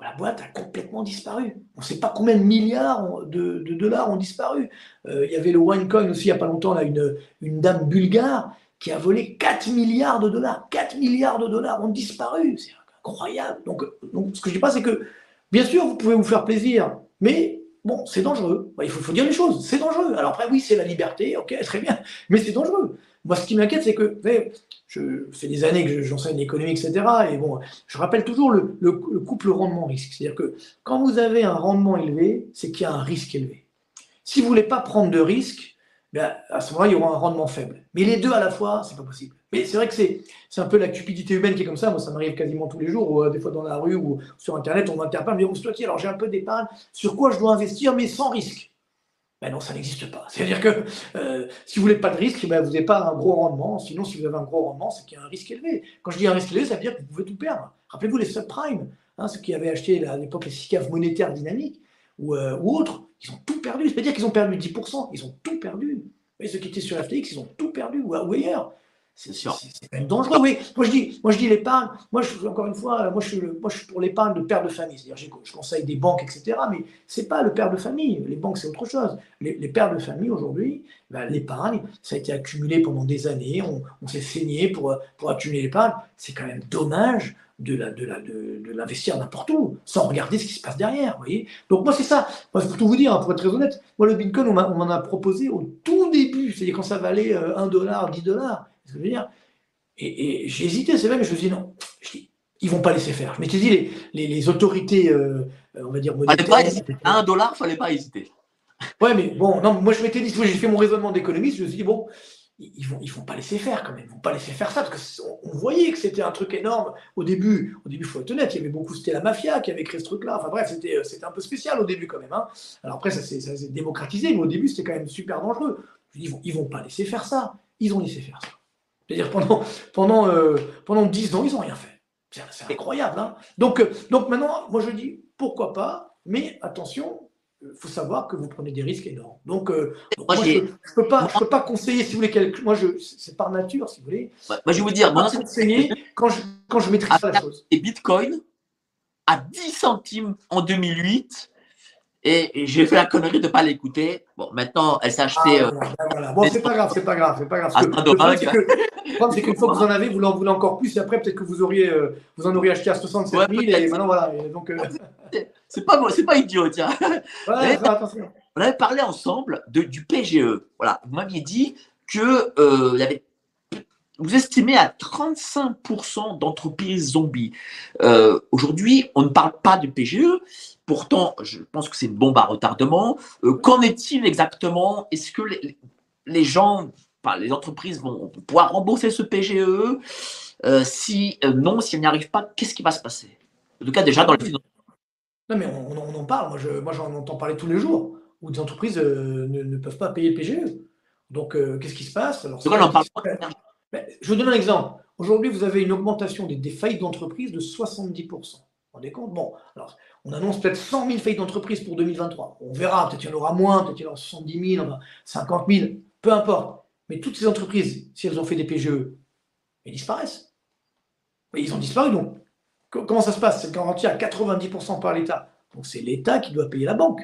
la boîte a complètement disparu. On ne sait pas combien de milliards de, dollars ont disparu. il y avait le OneCoin aussi, il n'y a pas longtemps, là, une, une dame bulgare qui a volé 4 milliards de dollars. 4 milliards de dollars ont disparu. C'est incroyable. Donc, donc ce que je dis pas, c'est que, bien sûr, vous pouvez vous faire plaisir, mais bon, c'est dangereux. Il faut, dire les choses, c'est dangereux. Alors après, oui, c'est la liberté, ok, très bien, mais c'est dangereux. Moi, ce qui m'inquiète, c'est que, je fais des années que j'enseigne l'économie, etc. Et bon, je rappelle toujours le, le, couple rendement-risque. C'est-à-dire que quand vous avez un rendement élevé, c'est qu'il y a un risque élevé. Si vous ne voulez pas prendre de risque, ben, à ce moment-là, il y aura un rendement faible. Mais les deux à la fois, c'est pas possible. Mais c'est vrai que c'est, un peu la cupidité humaine qui est comme ça. Moi, ça m'arrive quasiment tous les jours, ou euh, des fois dans la rue ou sur Internet, on m'interpelle, me dit, alors j'ai un peu d'épargne, sur quoi je dois investir, mais sans risque? Ben non, ça n'existe pas. C'est-à-dire que euh, si vous voulez pas de risque, ben vous n'avez pas un gros rendement. Sinon, si vous avez un gros rendement, c'est qu'il y a un risque élevé. Quand je dis un risque élevé, ça veut dire que vous pouvez tout perdre. Rappelez-vous les subprimes, hein, ceux qui avaient acheté à l'époque les SICAV monétaires dynamiques ou, euh, ou autres, ils ont tout perdu. C'est-à-dire qu'ils ont perdu 10%, ils ont tout perdu. Et ceux qui étaient sur FTX, ils ont tout perdu ou ailleurs. C'est sûr. C'est quand même dangereux. Oui, moi je dis, moi je dis l'épargne. Moi, je, encore une fois, moi je suis, moi, je suis pour l'épargne de père de famille. C'est-à-dire, je conseille des banques, etc. Mais c'est pas le père de famille. Les banques, c'est autre chose. Les, pères de famille aujourd'hui, ben, l'épargne, ça a été accumulé pendant des années. On, s'est saigné pour, pour accumuler l'épargne. C'est quand même dommage de l'investir de, de, l'investir n'importe où, sans regarder ce qui se passe derrière. Vous voyez Donc moi, c'est ça. Moi, pour tout vous dire, hein, pour être très honnête, moi, le Bitcoin, on m'en a, proposé au tout début, c'est-à-dire quand ça valait 1 euh, dollar, 10 dollars ce que je veux dire Et, j'ai hésité, c'est vrai, mais je me suis dit non, je dis, ils vont pas laisser faire. Je m'étais dit, les, les, les autorités, euh, on va dire, monétaires. Pas hésiter. un dollar, fallait pas hésiter. Ouais, mais bon, non, moi je m'étais dit, j'ai fait mon raisonnement d'économiste, je me suis dit, bon, ils vont, ils vont pas laisser faire quand même, ils vont pas laisser faire ça, parce qu'on voyait que c'était un truc énorme au début. Au début, il faut être honnête, il y avait beaucoup, c'était la mafia qui avait créé ce truc-là. Enfin bref, c'était, c'était un peu spécial au début quand même. Hein. Alors après, ça s'est, démocratisé, mais au début, c'était quand même super dangereux. Je dis, ils vont, ils vont pas laisser faire ça. Ils ont laissé faire ça. C'est-à-dire pendant, pendant, euh, pendant 10 ans, ils n'ont rien fait. C'est incroyable. Hein donc, euh, donc maintenant, moi je dis, pourquoi pas, mais attention, il faut savoir que vous prenez des risques énormes. Donc, euh, moi, je ne peux, pas, peux pas conseiller, si vous voulez, quelque... moi, c'est par nature, si vous voulez. moi, je vais vous dire, moi, conseiller quand je, quand je maîtrise pas la chose. Et Bitcoin, à 10 centimes en 2008, et j'ai fait la connerie de ne pas l'écouter. Bon, maintenant, elle s'est achetée. Ah, ben bon, c'est pas grave, c'est pas grave, c'est pas grave. le problème, c'est qu'une fois que vous en avez, vous en voulez encore plus, et après, peut-être que vous auriez, euh, vous en auriez acheté à 67 000, et maintenant, voilà. Donc, euh... c'est pas, pas idiot, tiens. Attention. On avait parlé ensemble de, du PGE. Voilà, vous m'aviez dit que euh, y avait vous estimez à 35% d'entreprises zombies. Euh, aujourd'hui, on ne parle pas du PGE, pourtant, je pense que c'est une bombe à retardement. Euh, qu'en est-il exactement? Est-ce que les, gens, enfin, les entreprises vont pouvoir rembourser ce PGE euh, Si non, si elles n'y arrivent pas, qu'est-ce qui va se passer? En tout cas, déjà dans les Non, mais on, en parle. Moi, j'en entends parler tous les jours, où des entreprises ne, peuvent pas payer le PGE. Donc, qu'est-ce qui se passe? Alors, on en parle je vous donne un exemple. Aujourd'hui, vous avez une augmentation des, faillites d'entreprise de 70%. Vous vous rendez compte? Bon, alors, on annonce peut-être 100 000 faillites d'entreprise pour 2023. On verra, peut-être qu'il y en aura moins, peut-être qu'il y en aura 70 000, 50 000, peu importe. Mais toutes ces entreprises, si elles ont fait des PGE, elles disparaissent. Mais ils ont disparu, donc. Comment ça se passe? C'est garanti à 90% par l'État. Donc c'est l'État qui doit payer la banque.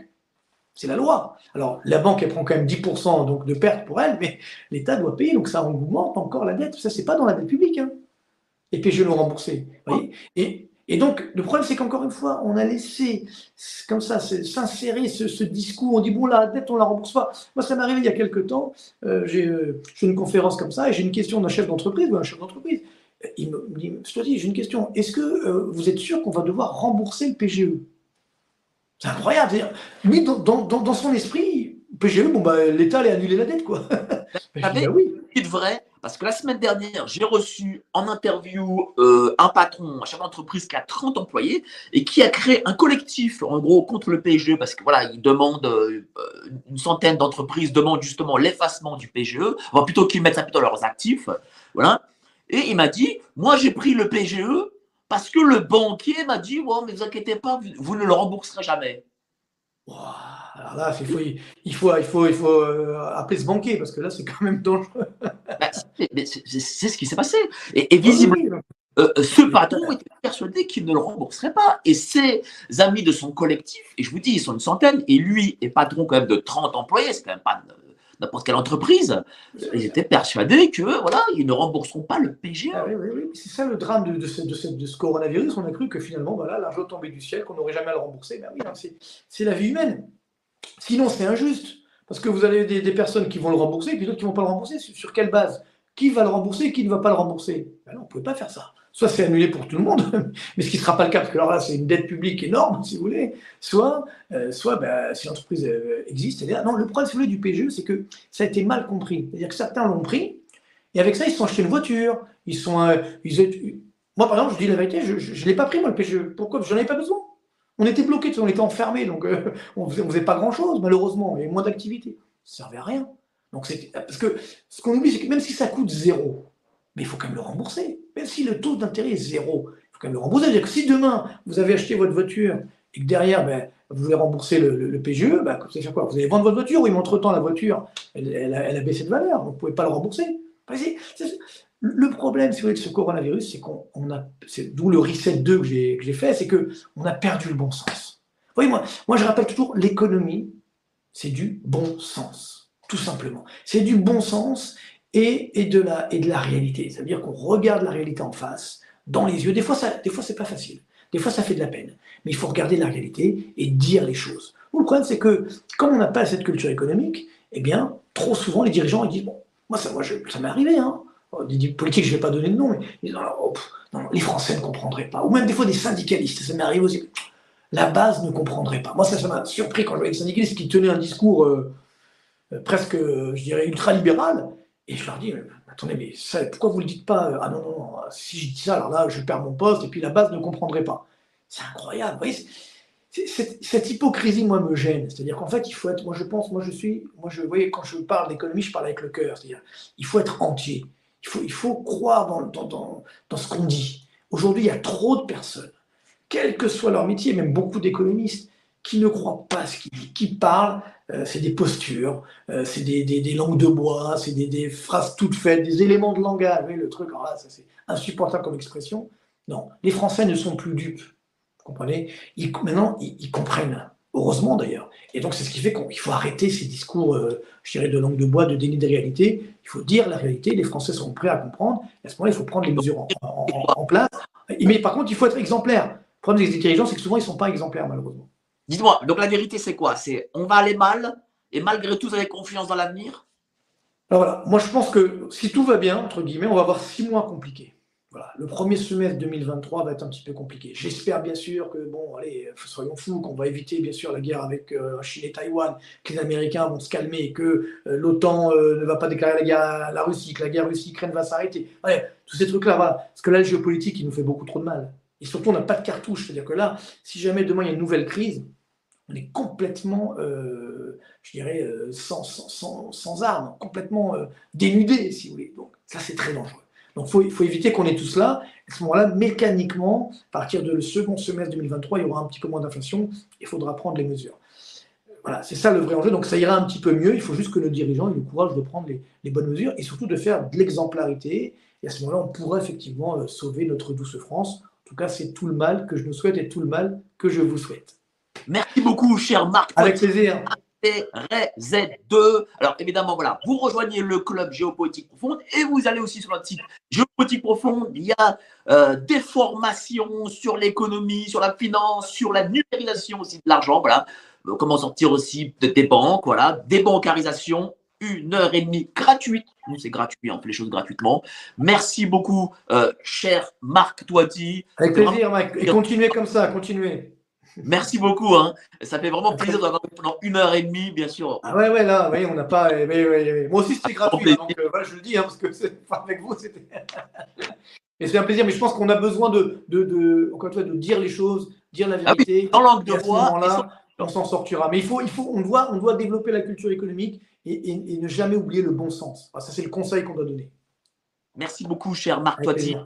C'est la loi. Alors, la banque, elle prend quand même 10% donc, de perte pour elle, mais l'État doit payer, donc ça augmente encore la dette. Ça, c'est pas dans la dette publique. Hein. Et puis, je remboursé. et, donc, le problème, c'est qu'encore une fois, on a laissé comme ça s'insérer ce, discours. On dit, bon, la dette, on la rembourse pas. Moi, ça m'est arrivé il y a quelques temps. Euh, euh, j'ai une conférence comme ça et j'ai une question d'un chef d'entreprise ou un chef d'entreprise. Il me dit, je te dis, j'ai une question. Est-ce que euh, vous êtes sûr qu'on va devoir rembourser le PGE c'est incroyable. Lui, dans, dans, dans, son esprit, PGE, bon, bah, l'État allait annuler la dette, quoi. bah, oui. Il devrait, parce que la semaine dernière, j'ai reçu en interview euh, un patron, un chef d'entreprise qui a 30 employés et qui a créé un collectif, en gros, contre le PGE, parce que voilà, il demande, euh, une centaine d'entreprises demandent justement l'effacement du PGE, enfin, plutôt qu'ils mettent ça plutôt dans leurs actifs. Voilà. Et il m'a dit, moi, j'ai pris le PGE parce que le banquier m'a dit, oh, mais vous inquiétez pas, vous ne le rembourserez jamais. alors là, il faut, il faut, il faut, il faut euh, appeler ce banquier, parce que là, c'est quand même dangereux. Bah, c'est ce qui s'est passé. Et, visiblement, euh, euh, ce patron était persuadé qu'il ne le rembourserait pas. Et ses amis de son collectif, et je vous dis, ils sont une centaine, et lui est patron quand même de 30 employés, c'est quand même pas n'importe quelle entreprise. Ils étaient persuadés que voilà, ils ne rembourseront pas le PGE. Ah oui, oui, oui. C'est ça le drame de, de, ce, de, de, ce, coronavirus. On a cru que finalement, voilà, l'argent tombait du ciel, qu'on n'aurait jamais à le rembourser. Ben oui, c'est la vie humaine. Sinon, c'est injuste. Parce que vous avez des, des, personnes qui vont le rembourser et puis d'autres qui ne vont pas le rembourser. Sur quelle base? Qui va le rembourser? Et qui ne va pas le rembourser? Ben non, On ne pouvait pas faire ça soit c'est annulé pour tout le monde, mais ce qui ne sera pas le cas, parce que là, c'est une dette publique énorme, si vous voulez, soit, euh, soit ben, si l'entreprise euh, existe, non, le problème, si vous voulez, du PGE, c'est que ça a été mal compris. C'est-à-dire que certains l'ont pris, et avec ça, ils se sont achetés une voiture, ils sont... Euh, Moi, par exemple, je dis la vérité, je ne l'ai pas pris, moi, le PGE. Pourquoi? Parce que j'en avais pas besoin. On était bloqués, on était enfermés, donc on ne faisait, pas grand-chose, malheureusement, il y avait moins d'activité. Ça ne servait à rien. Donc, parce que ce qu'on oublie, c'est que même si ça coûte zéro, mais il faut quand même le rembourser. Même si le taux d'intérêt est zéro, il faut quand même le rembourser. C'est-à-dire que si demain, vous avez acheté votre voiture et que derrière, ben, vous voulez rembourser le, PGE, ben, vous allez faire quoi? Vous allez vendre votre voiture, oui, mais entre-temps, la voiture, elle, a, baissé de valeur, vous ne pouvez pas le rembourser. le problème, si vous voulez, de ce coronavirus, c'est qu'on a, c'est d'où le reset 2 que j'ai fait, c'est qu'on a perdu le bon sens. Vous voyez, moi, moi je rappelle toujours, l'économie, c'est du bon sens, tout simplement. C'est du bon sens, et, de, la, réalité. C'est-à-dire qu'on regarde la réalité en face, dans les yeux. Des fois, ça, des fois, c'est pas facile. Des fois, ça fait de la peine. Mais il faut regarder la réalité et dire les choses. le problème, c'est que, comme on n'a pas cette culture économique, eh bien, trop souvent, les dirigeants, ils disent, bon, moi, ça, m'est arrivé, hein. Oh, des politiques, je ne vais pas donner de nom, mais ils disent, oh, non, les Français ne comprendraient pas. Ou même des fois des syndicalistes, ça m'est arrivé aussi. La base ne comprendrait pas. Moi, ça, m'a surpris quand je voyais des syndicalistes qui tenaient un discours euh, euh, presque, je dirais, ultra-libéral, et je leur dis, attendez, mais pourquoi vous ne le dites pas Ah non, non, non, si je dis ça, alors là, je perds mon poste, et puis la base ne comprendrait pas. C'est incroyable. Vous voyez, cette, hypocrisie, moi, me gêne. C'est-à-dire qu'en fait, il faut être, moi, je pense, moi, je suis, moi, je, vous voyez, quand je parle d'économie, je parle avec le cœur. C'est-à-dire, il faut être entier. Il faut, il faut croire dans, dans, dans, dans ce qu'on dit. Aujourd'hui, il y a trop de personnes, quel que soit leur métier, même beaucoup d'économistes, qui ne croient pas ce qu'ils disent, qui parlent euh, c'est des postures, euh, c'est des, langues de bois, c'est des, phrases toutes faites, des éléments de langage. le truc, alors là, c'est insupportable comme expression. Non, les Français ne sont plus dupes. Vous comprenez? Maintenant, ils, comprennent. Heureusement d'ailleurs. Et donc, c'est ce qui fait qu'il faut arrêter ces discours, euh, je dirais, de langue de bois, de déni de réalité. Il faut dire la réalité. Les Français sont prêts à comprendre. à ce moment-là, il faut prendre les mesures en, en place. Mais par contre, il faut être exemplaire. Le problème des dirigeants, c'est que souvent, ils ne sont pas exemplaires, malheureusement. Dites-moi, donc la vérité, c'est quoi? C'est on va aller mal et malgré tout, vous avez confiance dans l'avenir? Alors voilà, moi je pense que si tout va bien, entre guillemets, on va avoir six mois compliqués. Voilà. Le premier semestre 2023 va être un petit peu compliqué. J'espère bien sûr que, bon, allez, soyons fous, qu'on va éviter bien sûr la guerre avec euh, Chine et Taïwan, que les Américains vont se calmer, que euh, l'OTAN euh, ne va pas déclarer la guerre à la Russie, que la guerre Russie-Ukraine va s'arrêter. Ouais, tous ces trucs-là, voilà. Parce que là, le géopolitique, il nous fait beaucoup trop de mal. Et surtout, on n'a pas de cartouche. C'est-à-dire que là, si jamais demain il y a une nouvelle crise, on est complètement, euh, je dirais, euh, sans, sans, sans, armes, complètement euh, dénudé, si vous voulez. Donc ça, c'est très dangereux. Donc il faut éviter qu'on ait tout cela. À ce moment-là, mécaniquement, à partir le second semestre 2023, il y aura un petit peu moins d'inflation. Il faudra prendre les mesures. Voilà, c'est ça le vrai enjeu. Donc ça ira un petit peu mieux. Il faut juste que nos dirigeants aient le courage de prendre les, les bonnes mesures et surtout de faire de l'exemplarité. Et à ce moment-là, on pourra effectivement sauver notre douce France. En tout cas, c'est tout le mal que je nous souhaite et tout le mal que je vous souhaite. Merci beaucoup, cher Marc. Avec plaisir. Z2. Alors évidemment, voilà, vous rejoignez le club Géopolitique Profonde et vous allez aussi sur notre site Géopolitique Profonde. Il y a euh, des formations sur l'économie, sur la finance, sur la numérisation aussi de l'argent. Voilà, euh, comment sortir aussi des banques, voilà, débancarisation. Une heure et demie gratuite. Nous, c'est gratuit, on fait les choses gratuitement. Merci beaucoup, euh, cher Marc Toiti. Avec plaisir, Mike. Et continuez comme ça, continuez. Merci beaucoup. Hein. Ça fait vraiment plaisir d'avoir pendant une heure et demie, bien sûr. Ah ouais, ouais, là, oui, on n'a pas. Moi aussi, c'était gratuit. Hein, donc, euh, voilà, je le dis, hein, parce que avec vous, c'était. Et c'est un plaisir, mais je pense qu'on a besoin de, de, de, encore une fois, de dire les choses, dire la ah vérité. dans l'angle de voix. là on s'en sortira. Mais il faut, il faut, on doit, on doit développer la culture économique et, et, ne jamais oublier le bon sens. ça, c'est le conseil qu'on doit donner. Merci beaucoup, cher Marc Toiti.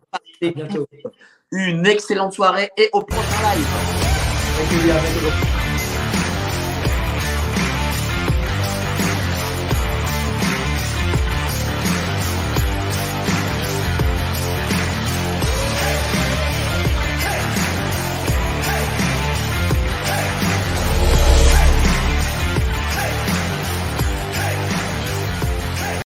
Une excellente soirée et au prochain live. 没 kbi 在